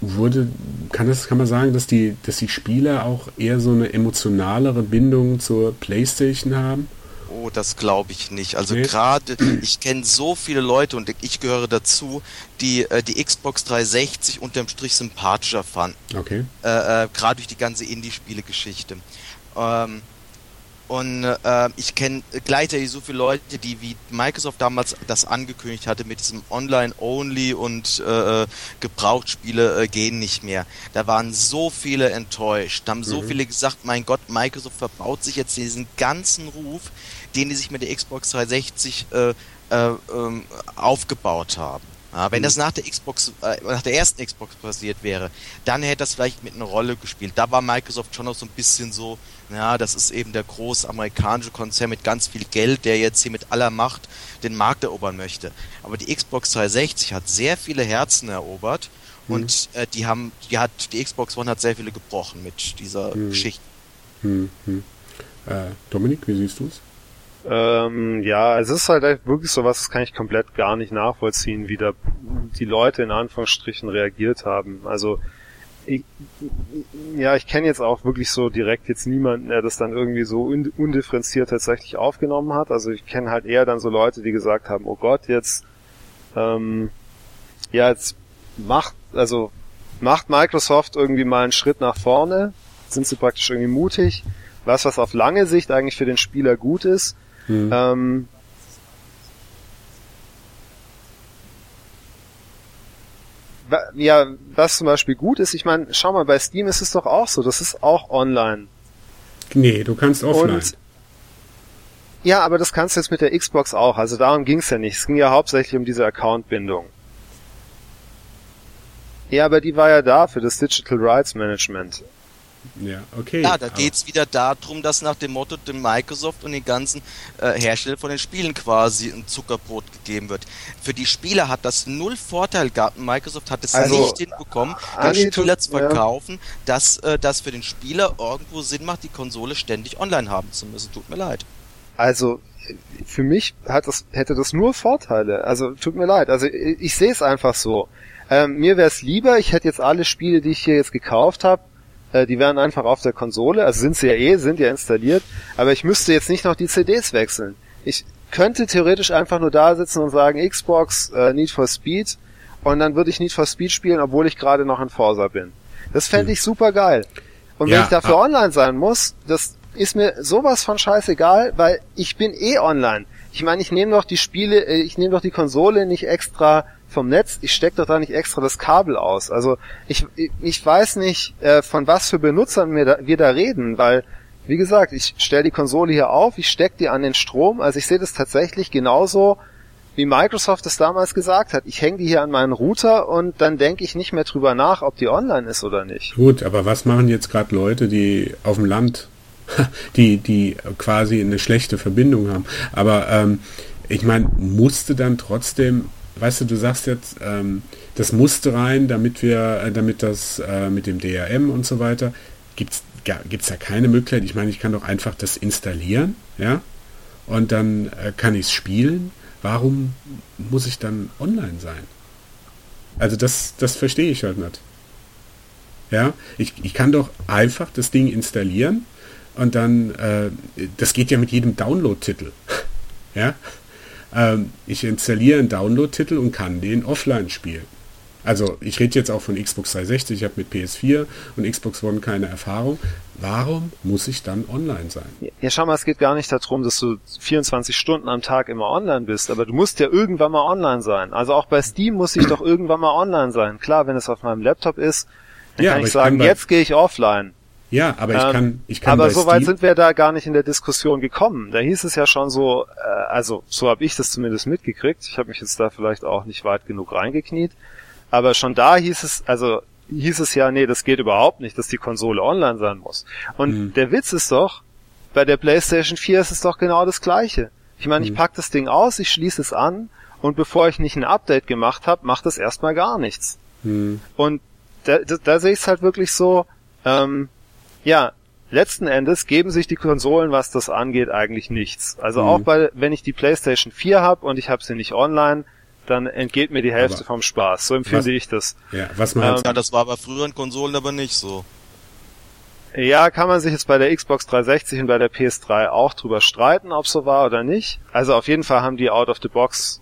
wurde, kann das, kann man sagen, dass die, dass die Spieler auch eher so eine emotionalere Bindung zur PlayStation haben? Oh, das glaube ich nicht. Also nee. gerade, ich kenne so viele Leute und ich gehöre dazu, die äh, die Xbox 360 unterm Strich sympathischer fanden. Okay. Äh, äh, gerade durch die ganze Indie-Spiele-Geschichte. Ähm, und äh, ich kenne gleichzeitig so viele Leute, die wie Microsoft damals das angekündigt hatte mit diesem Online-Only und äh, Gebrauchtspiele äh, gehen nicht mehr. Da waren so viele enttäuscht. Da haben so mhm. viele gesagt, mein Gott, Microsoft verbaut sich jetzt diesen ganzen Ruf, den die sich mit der Xbox 360 äh, äh, ähm, aufgebaut haben. Ja, wenn mhm. das nach der Xbox, äh, nach der ersten Xbox passiert wäre, dann hätte das vielleicht mit einer Rolle gespielt. Da war Microsoft schon noch so ein bisschen so, ja, das ist eben der große amerikanische Konzern mit ganz viel Geld, der jetzt hier mit aller Macht den Markt erobern möchte. Aber die Xbox 360 hat sehr viele Herzen erobert mhm. und äh, die haben, die hat, die Xbox One hat sehr viele gebrochen mit dieser mhm. Geschichte. Mhm. Äh, Dominik, wie siehst du es? Ähm, ja, es ist halt wirklich so was, das kann ich komplett gar nicht nachvollziehen, wie da die Leute in Anführungsstrichen reagiert haben. Also ich, ja, ich kenne jetzt auch wirklich so direkt jetzt niemanden, der das dann irgendwie so undifferenziert tatsächlich aufgenommen hat. Also ich kenne halt eher dann so Leute, die gesagt haben, oh Gott, jetzt ähm, ja, jetzt macht, also macht Microsoft irgendwie mal einen Schritt nach vorne, sind sie praktisch irgendwie mutig, was was auf lange Sicht eigentlich für den Spieler gut ist, Mhm. Ähm, ja, was zum Beispiel gut ist, ich meine, schau mal, bei Steam ist es doch auch so, das ist auch online. Nee, du kannst offline. Und, ja, aber das kannst du jetzt mit der Xbox auch, also darum ging es ja nicht. Es ging ja hauptsächlich um diese Account-Bindung. Ja, aber die war ja da für das Digital Rights Management. Ja, okay. Ja, da geht es wieder darum, dass nach dem Motto dem Microsoft und den ganzen äh, Herstellern von den Spielen quasi ein Zuckerbrot gegeben wird. Für die Spieler hat das null Vorteil gehabt. Microsoft hat es also, nicht hinbekommen, den Spieler zu verkaufen, ja. dass äh, das für den Spieler irgendwo Sinn macht, die Konsole ständig online haben zu müssen. Tut mir leid. Also für mich hat das, hätte das nur Vorteile. Also tut mir leid. Also ich, ich sehe es einfach so. Ähm, mir wäre es lieber, ich hätte jetzt alle Spiele, die ich hier jetzt gekauft habe, äh, die wären einfach auf der Konsole, also sind sie ja eh, sind ja installiert, aber ich müsste jetzt nicht noch die CDs wechseln. Ich könnte theoretisch einfach nur da sitzen und sagen, Xbox, äh, Need for Speed, und dann würde ich Need for Speed spielen, obwohl ich gerade noch in Forza bin. Das fände hm. ich super geil. Und wenn ja, ich dafür online sein muss, das ist mir sowas von scheißegal, weil ich bin eh online. Ich meine, ich nehme doch die Spiele, äh, ich nehme doch die Konsole nicht extra vom Netz, ich stecke doch da nicht extra das Kabel aus. Also ich, ich weiß nicht, äh, von was für Benutzern wir da, wir da reden, weil, wie gesagt, ich stelle die Konsole hier auf, ich stecke die an den Strom, also ich sehe das tatsächlich genauso, wie Microsoft es damals gesagt hat. Ich hänge die hier an meinen Router und dann denke ich nicht mehr drüber nach, ob die online ist oder nicht. Gut, aber was machen jetzt gerade Leute, die auf dem Land, [LAUGHS] die, die quasi eine schlechte Verbindung haben? Aber ähm, ich meine, musste dann trotzdem weißt du, du sagst jetzt, ähm, das musste rein, damit wir, äh, damit das äh, mit dem DRM und so weiter, gibt es gibt's da keine Möglichkeit. Ich meine, ich kann doch einfach das installieren, ja, und dann äh, kann ich es spielen. Warum muss ich dann online sein? Also das, das verstehe ich halt nicht. Ja, ich, ich kann doch einfach das Ding installieren und dann, äh, das geht ja mit jedem Download-Titel. [LAUGHS] ja, ähm, ich installiere einen Download-Titel und kann den offline spielen. Also ich rede jetzt auch von Xbox 360, ich habe mit PS4 und Xbox One keine Erfahrung. Warum muss ich dann online sein? Ja, schau mal, es geht gar nicht darum, dass du 24 Stunden am Tag immer online bist, aber du musst ja irgendwann mal online sein. Also auch bei Steam muss ich doch irgendwann mal online sein. Klar, wenn es auf meinem Laptop ist, dann ja, kann ich sagen, kann jetzt gehe ich offline. Ja, aber ich ähm, kann, ich kann. Aber so weit sind wir da gar nicht in der Diskussion gekommen. Da hieß es ja schon so, äh, also so habe ich das zumindest mitgekriegt. Ich habe mich jetzt da vielleicht auch nicht weit genug reingekniet. Aber schon da hieß es, also hieß es ja, nee, das geht überhaupt nicht, dass die Konsole online sein muss. Und hm. der Witz ist doch, bei der PlayStation 4 ist es doch genau das Gleiche. Ich meine, hm. ich pack das Ding aus, ich schließe es an und bevor ich nicht ein Update gemacht habe, macht es erstmal gar nichts. Hm. Und da, da, da sehe ich es halt wirklich so, ähm, ja, letzten Endes geben sich die Konsolen, was das angeht, eigentlich nichts. Also mhm. auch bei, wenn ich die PlayStation 4 habe und ich habe sie nicht online, dann entgeht mir die Hälfte aber vom Spaß. So empfinde was, ich das. Ja, was man ähm, ja, das war bei früheren Konsolen aber nicht so. Ja, kann man sich jetzt bei der Xbox 360 und bei der PS3 auch drüber streiten, ob so war oder nicht. Also auf jeden Fall haben die out of the box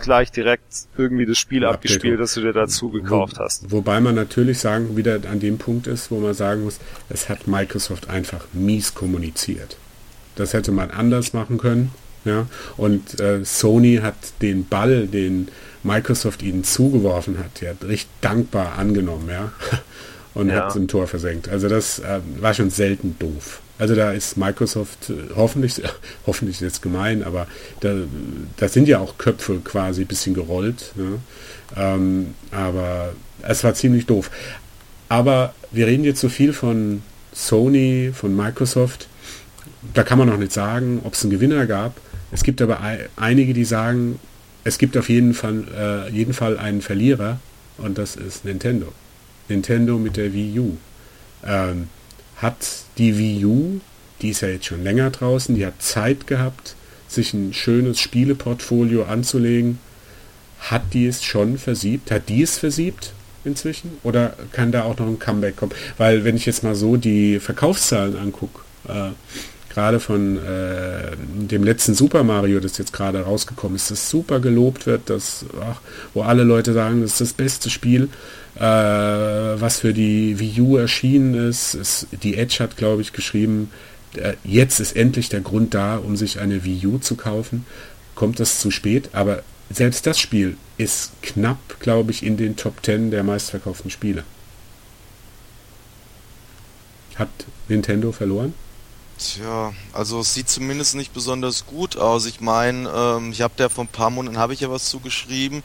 gleich direkt irgendwie das Spiel Update abgespielt, das du dir dazu gekauft wo, hast. Wobei man natürlich sagen, wieder an dem Punkt ist, wo man sagen muss, es hat Microsoft einfach mies kommuniziert. Das hätte man anders machen können. Ja? Und äh, Sony hat den Ball, den Microsoft ihnen zugeworfen hat, ja, recht dankbar angenommen, ja. [LAUGHS] Und ja. hat ein Tor versenkt. Also das äh, war schon selten doof. Also da ist Microsoft äh, hoffentlich, hoffentlich ist jetzt gemein, aber da, da sind ja auch Köpfe quasi ein bisschen gerollt. Ne? Ähm, aber es war ziemlich doof. Aber wir reden jetzt so viel von Sony, von Microsoft. Da kann man noch nicht sagen, ob es einen Gewinner gab. Es gibt aber einige, die sagen, es gibt auf jeden Fall, äh, jeden Fall einen Verlierer und das ist Nintendo. Nintendo mit der Wii U. Ähm, hat die Wii U, die ist ja jetzt schon länger draußen, die hat Zeit gehabt, sich ein schönes Spieleportfolio anzulegen. Hat die es schon versiebt? Hat die es versiebt inzwischen? Oder kann da auch noch ein Comeback kommen? Weil wenn ich jetzt mal so die Verkaufszahlen angucke, äh, gerade von äh, dem letzten Super Mario, das jetzt gerade rausgekommen ist, das super gelobt wird, das, ach, wo alle Leute sagen, das ist das beste Spiel, äh, was für die Wii U erschienen ist. ist die Edge hat, glaube ich, geschrieben, äh, jetzt ist endlich der Grund da, um sich eine Wii U zu kaufen. Kommt das zu spät? Aber selbst das Spiel ist knapp, glaube ich, in den Top 10 der meistverkauften Spiele. Hat Nintendo verloren? Tja, also es sieht zumindest nicht besonders gut aus. Ich meine, ähm, ich habe da vor ein paar Monaten habe ich ja was zugeschrieben,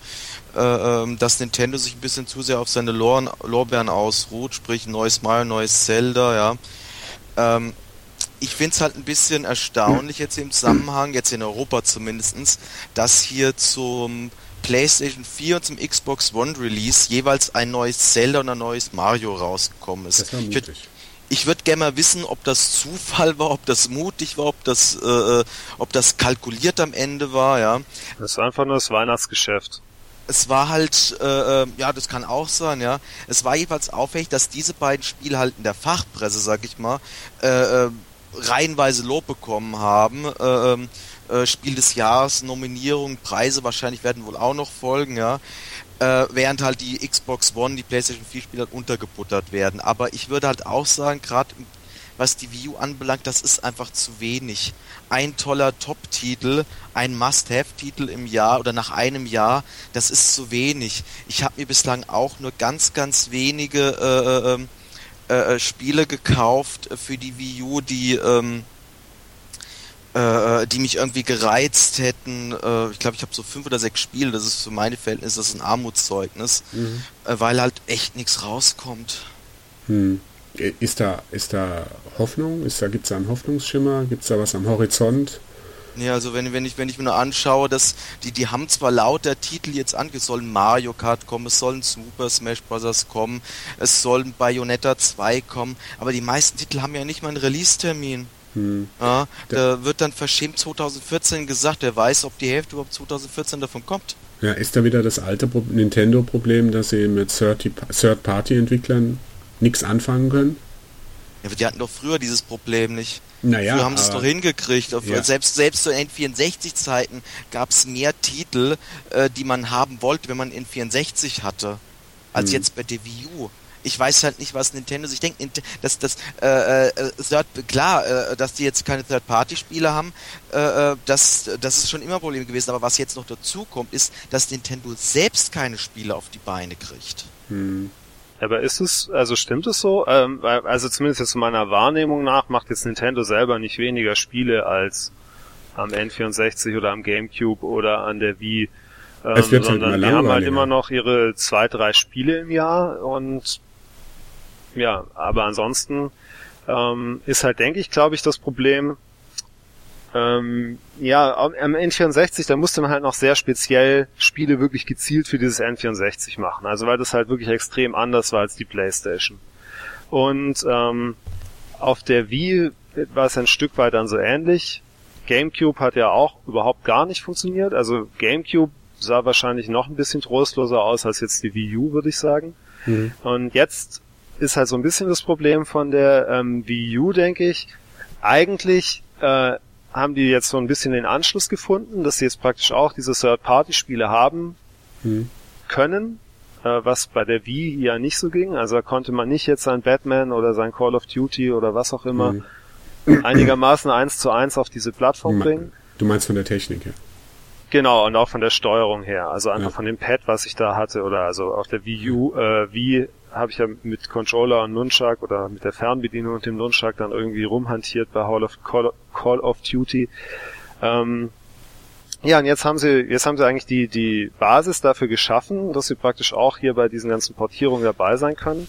äh, ähm, dass Nintendo sich ein bisschen zu sehr auf seine Lor Lorbeeren ausruht, sprich neues Mario, neues Zelda, ja. Ähm, ich finde es halt ein bisschen erstaunlich jetzt im Zusammenhang, jetzt in Europa zumindestens, dass hier zum PlayStation 4 und zum Xbox One Release jeweils ein neues Zelda und ein neues Mario rausgekommen ist. Das war mutig ich würde gerne mal wissen, ob das Zufall war, ob das mutig war, ob das, äh, ob das kalkuliert am Ende war, ja. Das war einfach nur das Weihnachtsgeschäft. es war halt, äh, ähm, ja, das kann auch sein, ja. Es war jedenfalls auffällig, dass diese beiden Spiele halt in der Fachpresse, sag ich mal, äh, äh reihenweise Lob bekommen haben. Äh, ähm, äh, Spiel des Jahres, Nominierungen, Preise wahrscheinlich werden wohl auch noch folgen, ja. Äh, während halt die Xbox One, die PlayStation 4 Spiele halt untergebuttert werden. Aber ich würde halt auch sagen, gerade was die Wii U anbelangt, das ist einfach zu wenig. Ein toller Top-Titel, ein Must-Have-Titel im Jahr oder nach einem Jahr, das ist zu wenig. Ich habe mir bislang auch nur ganz, ganz wenige äh, ähm, äh, äh, Spiele gekauft für die Wii U, die ähm, äh, die mich irgendwie gereizt hätten. Äh, ich glaube, ich habe so fünf oder sechs Spiele. Das ist für meine Verhältnisse das ist ein Armutszeugnis, mhm. äh, weil halt echt nichts rauskommt. Hm. Ist da, ist da Hoffnung? Ist da, gibt es da einen Hoffnungsschimmer? Gibt es da was am Horizont? Nee, also wenn, wenn, ich, wenn ich mir nur anschaue, dass die, die haben zwar lauter Titel jetzt ange, es soll Mario Kart kommen, es sollen Super Smash Bros. kommen, es sollen Bayonetta 2 kommen, aber die meisten Titel haben ja nicht mal einen Release-Termin. Hm. Ja, da wird dann verschämt 2014 gesagt, wer weiß, ob die Hälfte überhaupt 2014 davon kommt. Ja, ist da wieder das alte Nintendo-Problem, dass sie mit Third-Party-Entwicklern nichts anfangen können? Ja, die hatten doch früher dieses Problem nicht. Naja, früher haben sie es doch hingekriegt. Ja. Selbst, selbst zu N64-Zeiten gab es mehr Titel, äh, die man haben wollte, wenn man N64 hatte, als hm. jetzt bei der Wii U. Ich weiß halt nicht, was Nintendo. Ich denke, dass das äh, äh, klar, äh, dass die jetzt keine Third-Party-Spiele haben, äh, äh, das, das ist schon immer ein Problem gewesen. Aber was jetzt noch dazu kommt, ist, dass Nintendo selbst keine Spiele auf die Beine kriegt. Hm. Aber ist es, also stimmt es so? Ähm, also zumindest jetzt meiner Wahrnehmung nach macht jetzt Nintendo selber nicht weniger Spiele als am N64 oder am GameCube oder an der Wii. Ähm, es wird halt sondern die haben halt immer noch ihre zwei, drei Spiele im Jahr und ja, aber ansonsten ähm, ist halt, denke ich, glaube ich, das Problem, ähm, ja, am N64, da musste man halt noch sehr speziell Spiele wirklich gezielt für dieses N64 machen. Also weil das halt wirklich extrem anders war als die Playstation. Und ähm, auf der Wii war es ein Stück weit dann so ähnlich. GameCube hat ja auch überhaupt gar nicht funktioniert. Also GameCube sah wahrscheinlich noch ein bisschen trostloser aus als jetzt die Wii U, würde ich sagen. Mhm. Und jetzt ist halt so ein bisschen das Problem von der ähm, Wii U, denke ich. Eigentlich äh, haben die jetzt so ein bisschen den Anschluss gefunden, dass sie jetzt praktisch auch diese Third-Party-Spiele haben hm. können, äh, was bei der Wii ja nicht so ging. Also da konnte man nicht jetzt sein Batman oder sein Call of Duty oder was auch immer hm. einigermaßen eins zu eins auf diese Plattform bringen. Du meinst von der Technik her? Genau, und auch von der Steuerung her. Also einfach ja. von dem Pad, was ich da hatte, oder also auf der Wii U, äh, Wii habe ich ja mit Controller und Nunchuck oder mit der Fernbedienung und dem Nunchuck dann irgendwie rumhantiert bei Call of, Call, Call of Duty. Ähm, ja, und jetzt haben sie, jetzt haben sie eigentlich die, die Basis dafür geschaffen, dass sie praktisch auch hier bei diesen ganzen Portierungen dabei sein können.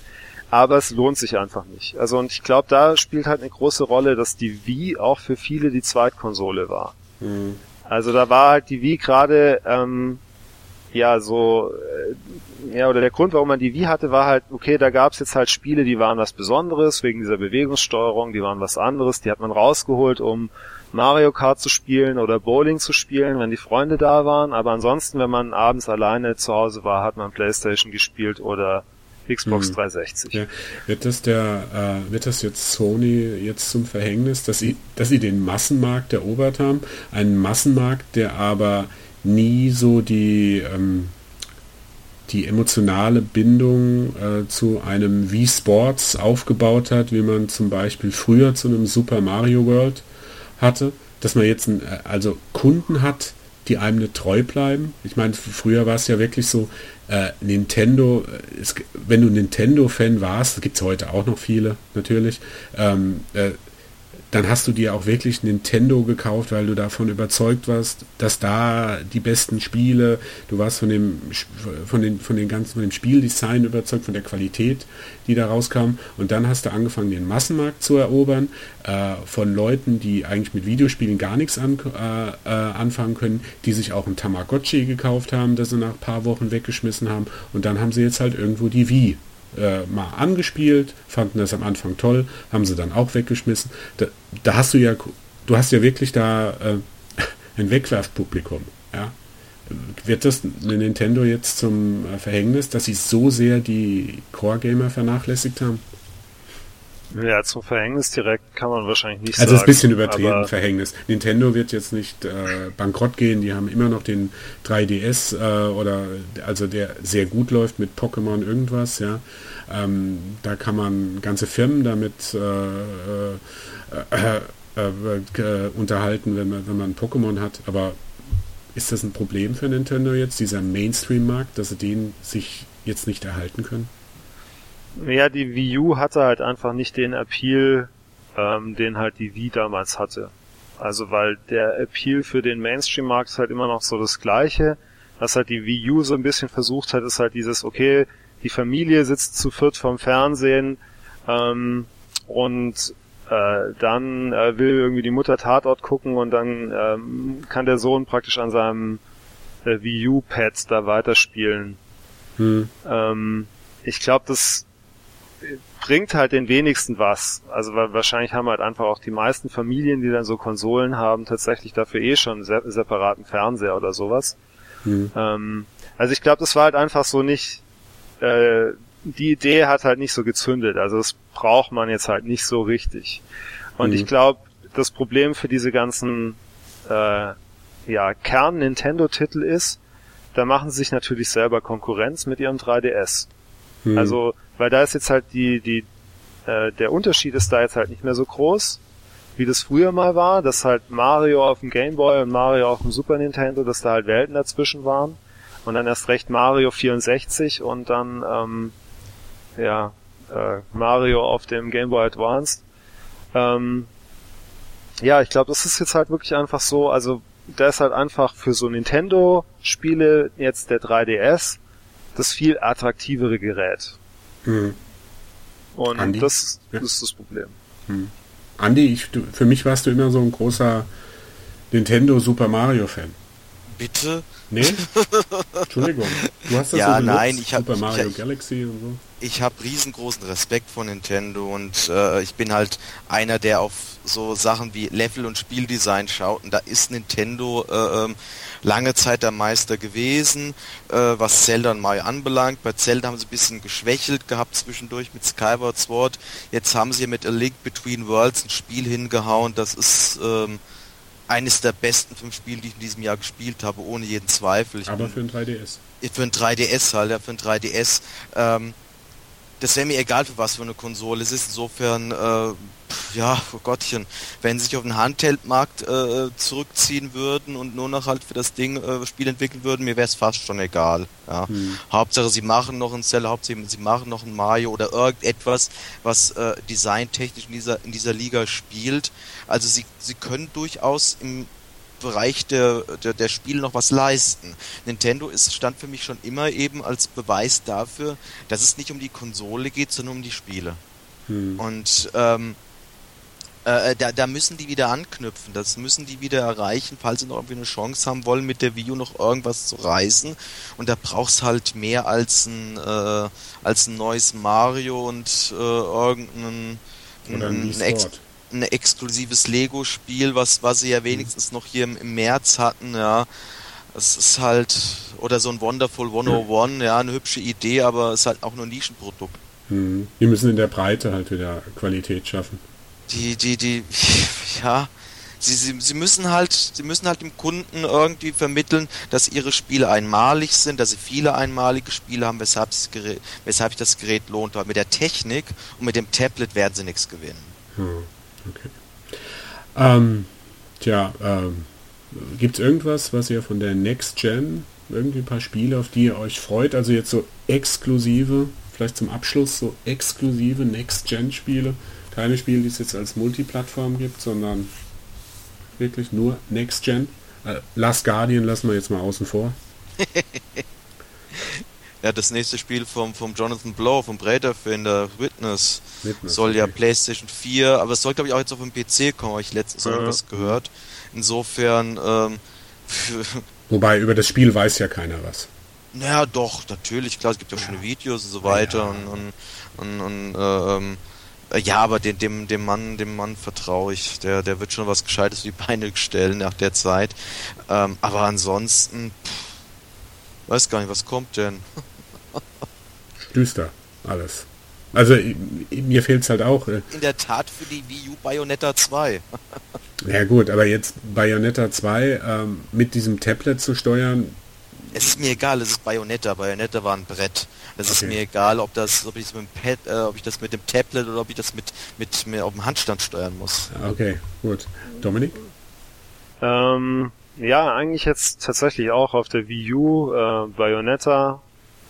Aber es lohnt sich einfach nicht. Also, und ich glaube, da spielt halt eine große Rolle, dass die Wii auch für viele die Zweitkonsole war. Mhm. Also da war halt die Wii gerade, ähm, ja, so, äh, ja, oder der Grund, warum man die Wii hatte, war halt, okay, da gab's jetzt halt Spiele, die waren was Besonderes, wegen dieser Bewegungssteuerung, die waren was anderes, die hat man rausgeholt, um Mario Kart zu spielen oder Bowling zu spielen, wenn die Freunde da waren, aber ansonsten, wenn man abends alleine zu Hause war, hat man Playstation gespielt oder Xbox hm. 360. Ja. Wird das der, äh, wird das jetzt Sony jetzt zum Verhängnis, dass sie, dass sie den Massenmarkt erobert haben? Einen Massenmarkt, der aber nie so die, ähm, die emotionale Bindung äh, zu einem Wii Sports aufgebaut hat, wie man zum Beispiel früher zu einem Super Mario World hatte, dass man jetzt ein, äh, also Kunden hat, die einem nicht treu bleiben. Ich meine, früher war es ja wirklich so, äh, Nintendo, äh, es, wenn du Nintendo-Fan warst, gibt es heute auch noch viele natürlich, ähm, äh, dann hast du dir auch wirklich Nintendo gekauft, weil du davon überzeugt warst, dass da die besten Spiele, du warst von dem von den von den ganzen von dem Spieldesign überzeugt, von der Qualität, die da rauskam. Und dann hast du angefangen den Massenmarkt zu erobern äh, von Leuten, die eigentlich mit Videospielen gar nichts an, äh, äh, anfangen können, die sich auch ein Tamagotchi gekauft haben, das sie nach ein paar Wochen weggeschmissen haben. Und dann haben sie jetzt halt irgendwo die Wii äh, mal angespielt, fanden das am Anfang toll, haben sie dann auch weggeschmissen. Da, da hast du ja, du hast ja wirklich da äh, [LAUGHS] ein Wegwerfpublikum. Ja? Wird das Nintendo jetzt zum äh, Verhängnis, dass sie so sehr die Core-Gamer vernachlässigt haben? Ja, zum Verhängnis direkt kann man wahrscheinlich nicht also sagen. Also ein bisschen übertrieben, Verhängnis. Nintendo wird jetzt nicht äh, bankrott gehen, die haben immer noch den 3DS äh, oder also der sehr gut läuft mit Pokémon irgendwas, ja. Ähm, da kann man ganze Firmen damit äh, äh, äh, unterhalten, wenn man, wenn man Pokémon hat, aber ist das ein Problem für Nintendo jetzt, dieser Mainstream-Markt, dass sie den sich jetzt nicht erhalten können? Ja, die Wii U hatte halt einfach nicht den Appeal, ähm, den halt die Wii damals hatte. Also weil der Appeal für den Mainstream-Markt ist halt immer noch so das gleiche. Was halt die Wii U so ein bisschen versucht hat, ist halt dieses, okay, die Familie sitzt zu viert vom Fernsehen ähm, und äh, dann äh, will irgendwie die Mutter Tatort gucken und dann ähm, kann der Sohn praktisch an seinem äh, Wii U-Pad da weiterspielen. Hm. Ähm, ich glaube, das bringt halt den wenigsten was. Also weil wahrscheinlich haben halt einfach auch die meisten Familien, die dann so Konsolen haben, tatsächlich dafür eh schon se separaten Fernseher oder sowas. Mhm. Ähm, also ich glaube, das war halt einfach so nicht, äh, die Idee hat halt nicht so gezündet. Also das braucht man jetzt halt nicht so richtig. Und mhm. ich glaube, das Problem für diese ganzen äh, ja, Kern-Nintendo-Titel ist, da machen sie sich natürlich selber Konkurrenz mit ihrem 3DS. Mhm. Also weil da ist jetzt halt die, die, äh, der Unterschied ist da jetzt halt nicht mehr so groß, wie das früher mal war, dass halt Mario auf dem Game Boy und Mario auf dem Super Nintendo, dass da halt Welten dazwischen waren. Und dann erst recht Mario 64 und dann, ähm, ja, äh, Mario auf dem Game Boy Advanced. Ähm, ja, ich glaube, das ist jetzt halt wirklich einfach so, also da ist halt einfach für so Nintendo-Spiele jetzt der 3DS das viel attraktivere Gerät. Hm. Und Andi? das, ja. ist das Problem. Hm. Andi, ich, du, für mich warst du immer so ein großer Nintendo Super Mario Fan. Bitte? Nee? [LAUGHS] Entschuldigung. Du hast das ja, so nein, ich habe Super Mario ich, Galaxy und so. Ich habe riesengroßen Respekt vor Nintendo und äh, ich bin halt einer, der auf so Sachen wie Level und Spieldesign schaut und da ist Nintendo äh, ähm, lange Zeit der Meister gewesen, äh, was Zelda und Mario anbelangt. Bei Zelda haben sie ein bisschen geschwächelt gehabt zwischendurch mit Skyward Sword. Jetzt haben sie mit A Link Between Worlds ein Spiel hingehauen, das ist ähm, eines der besten fünf Spiele, die ich in diesem Jahr gespielt habe, ohne jeden Zweifel. Ich Aber für ein 3DS. Für ein 3DS halt, ja, für ein 3DS. Ähm, das wäre mir egal für was für eine Konsole. Es ist insofern äh, ja, oh Gottchen, wenn sie sich auf den Handheld-Markt äh, zurückziehen würden und nur noch halt für das Ding äh, Spiel entwickeln würden, mir wäre es fast schon egal. Ja. Hm. Hauptsache sie machen noch ein Zelda, Hauptsache sie machen noch ein Mario oder irgendetwas, was äh, designtechnisch in dieser, in dieser Liga spielt. Also sie, sie können durchaus im Bereich der, der, der Spiele noch was leisten. Nintendo ist, stand für mich schon immer eben als Beweis dafür, dass es nicht um die Konsole geht, sondern um die Spiele. Hm. Und ähm, äh, da, da müssen die wieder anknüpfen, das müssen die wieder erreichen, falls sie noch irgendwie eine Chance haben wollen, mit der Wii U noch irgendwas zu reißen. Und da brauchst halt mehr als ein, äh, als ein neues Mario und äh, irgendein ein, ein, Ex ein exklusives Lego-Spiel, was, was sie ja wenigstens noch hier im, im März hatten, ja. Es ist halt, oder so ein Wonderful 101, ja, eine hübsche Idee, aber es ist halt auch nur ein Nischenprodukt. Hm. Die müssen in der Breite halt wieder Qualität schaffen die, die, die, [LAUGHS] ja, sie, sie, sie müssen halt, sie müssen halt dem Kunden irgendwie vermitteln, dass ihre Spiele einmalig sind, dass sie viele einmalige Spiele haben, weshalb, Gerät, weshalb sich das Gerät lohnt. Aber mit der Technik und mit dem Tablet werden sie nichts gewinnen. Hm, okay. Ähm, tja, ähm, gibt es irgendwas, was ihr von der Next Gen, irgendwie ein paar Spiele, auf die ihr euch freut? Also jetzt so exklusive, vielleicht zum Abschluss so exklusive Next Gen Spiele? keine Spiele, die es jetzt als Multiplattform gibt, sondern wirklich nur Next Gen. Äh, Last Guardian lassen wir jetzt mal außen vor. [LAUGHS] ja, das nächste Spiel vom, vom Jonathan Blow, vom Breda-Finder, Witness, Witness, soll okay. ja PlayStation 4, aber es soll glaube ich auch jetzt auf dem PC kommen, habe ich letztens ja. irgendwas gehört. Insofern, ähm, [LAUGHS] Wobei über das Spiel weiß ja keiner was. Naja, doch, natürlich, klar, es gibt ja schon Videos und so weiter ja. und, und, und, und äh, ähm, äh, ja, aber dem, dem, dem Mann, dem Mann vertraue ich. Der, der wird schon was Gescheites die Beine stellen nach der Zeit. Ähm, aber ansonsten, pff, Weiß gar nicht, was kommt denn? [LAUGHS] Düster, alles. Also mir fehlt es halt auch. Äh, In der Tat für die Wii U Bayonetta 2. [LAUGHS] ja gut, aber jetzt Bayonetta 2 ähm, mit diesem Tablet zu steuern. Es ist mir egal, es ist Bayonetta. Bayonetta war ein Brett. Es okay. ist mir egal, ob das, ob ich das mit dem Pad, äh, ob ich das mit dem Tablet oder ob ich das mit, mit mir auf dem Handstand steuern muss. Okay, gut. Dominik? Ähm, ja, eigentlich jetzt tatsächlich auch auf der Wii U, äh, Bayonetta,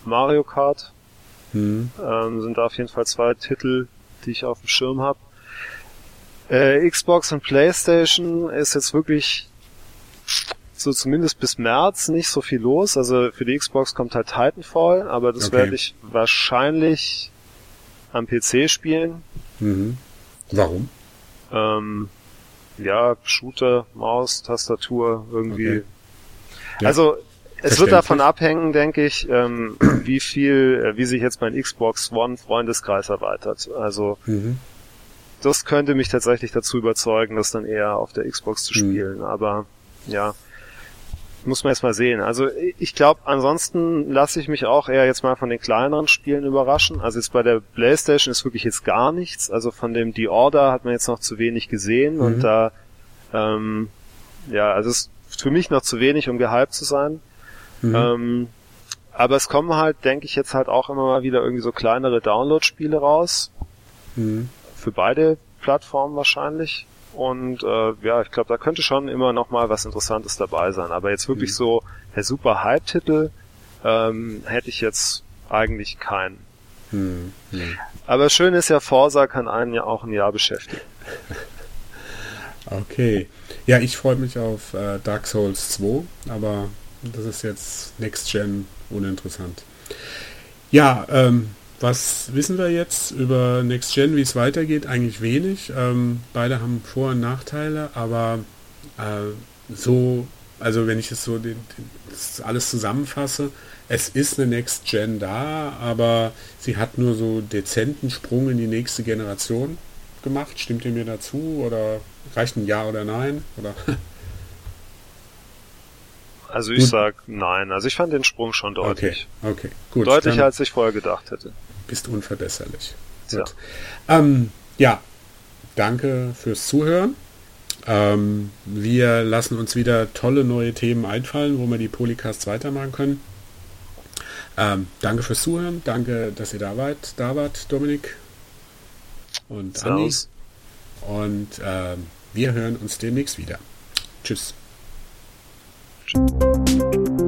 Mario Kart hm. Ähm, sind da auf jeden Fall zwei Titel, die ich auf dem Schirm habe. Äh, Xbox und PlayStation ist jetzt wirklich so zumindest bis März nicht so viel los. Also für die Xbox kommt halt Titanfall, aber das okay. werde ich wahrscheinlich am PC spielen. Mhm. Warum? Ähm, ja, Shooter, Maus, Tastatur, irgendwie. Okay. Ja. Also es wird davon abhängen, denke ich, ähm, [CLEARS THROAT] wie viel, äh, wie sich jetzt mein Xbox One Freundeskreis erweitert. Also mhm. das könnte mich tatsächlich dazu überzeugen, das dann eher auf der Xbox zu mhm. spielen. Mhm. Aber ja, muss man jetzt mal sehen. Also ich glaube, ansonsten lasse ich mich auch eher jetzt mal von den kleineren Spielen überraschen. Also jetzt bei der PlayStation ist wirklich jetzt gar nichts. Also von dem The Order hat man jetzt noch zu wenig gesehen mhm. und da ähm, ja, also es ist für mich noch zu wenig, um gehypt zu sein. Mhm. Ähm, aber es kommen halt, denke ich, jetzt halt auch immer mal wieder irgendwie so kleinere Download-Spiele raus. Mhm. Für beide Plattformen wahrscheinlich. Und äh, ja, ich glaube, da könnte schon immer noch mal was Interessantes dabei sein. Aber jetzt wirklich mhm. so der super Hype-Titel ähm, hätte ich jetzt eigentlich keinen. Mhm. Mhm. Aber schön ist ja, Forsa kann einen ja auch ein Jahr beschäftigen. [LAUGHS] Okay. Ja, ich freue mich auf äh, Dark Souls 2, aber das ist jetzt Next Gen uninteressant. Ja, ähm, was wissen wir jetzt über Next Gen, wie es weitergeht? Eigentlich wenig. Ähm, beide haben Vor- und Nachteile, aber äh, so, also wenn ich es so den, den, das alles zusammenfasse, es ist eine Next Gen da, aber sie hat nur so dezenten Sprung in die nächste Generation gemacht. Stimmt ihr mir dazu? Oder reicht ein Ja oder Nein? Oder [LAUGHS] Also ich gut. sag nein. Also ich fand den Sprung schon deutlich. Okay, okay gut. Deutlicher als ich vorher gedacht hätte. Bist unverbesserlich. Ja. Ähm, ja, danke fürs Zuhören. Ähm, wir lassen uns wieder tolle neue Themen einfallen, wo wir die Polycasts weitermachen können. Ähm, danke fürs Zuhören. Danke, dass ihr da wart, da wart Dominik und Servus. Anni. Und ähm, wir hören uns demnächst wieder. Tschüss. You.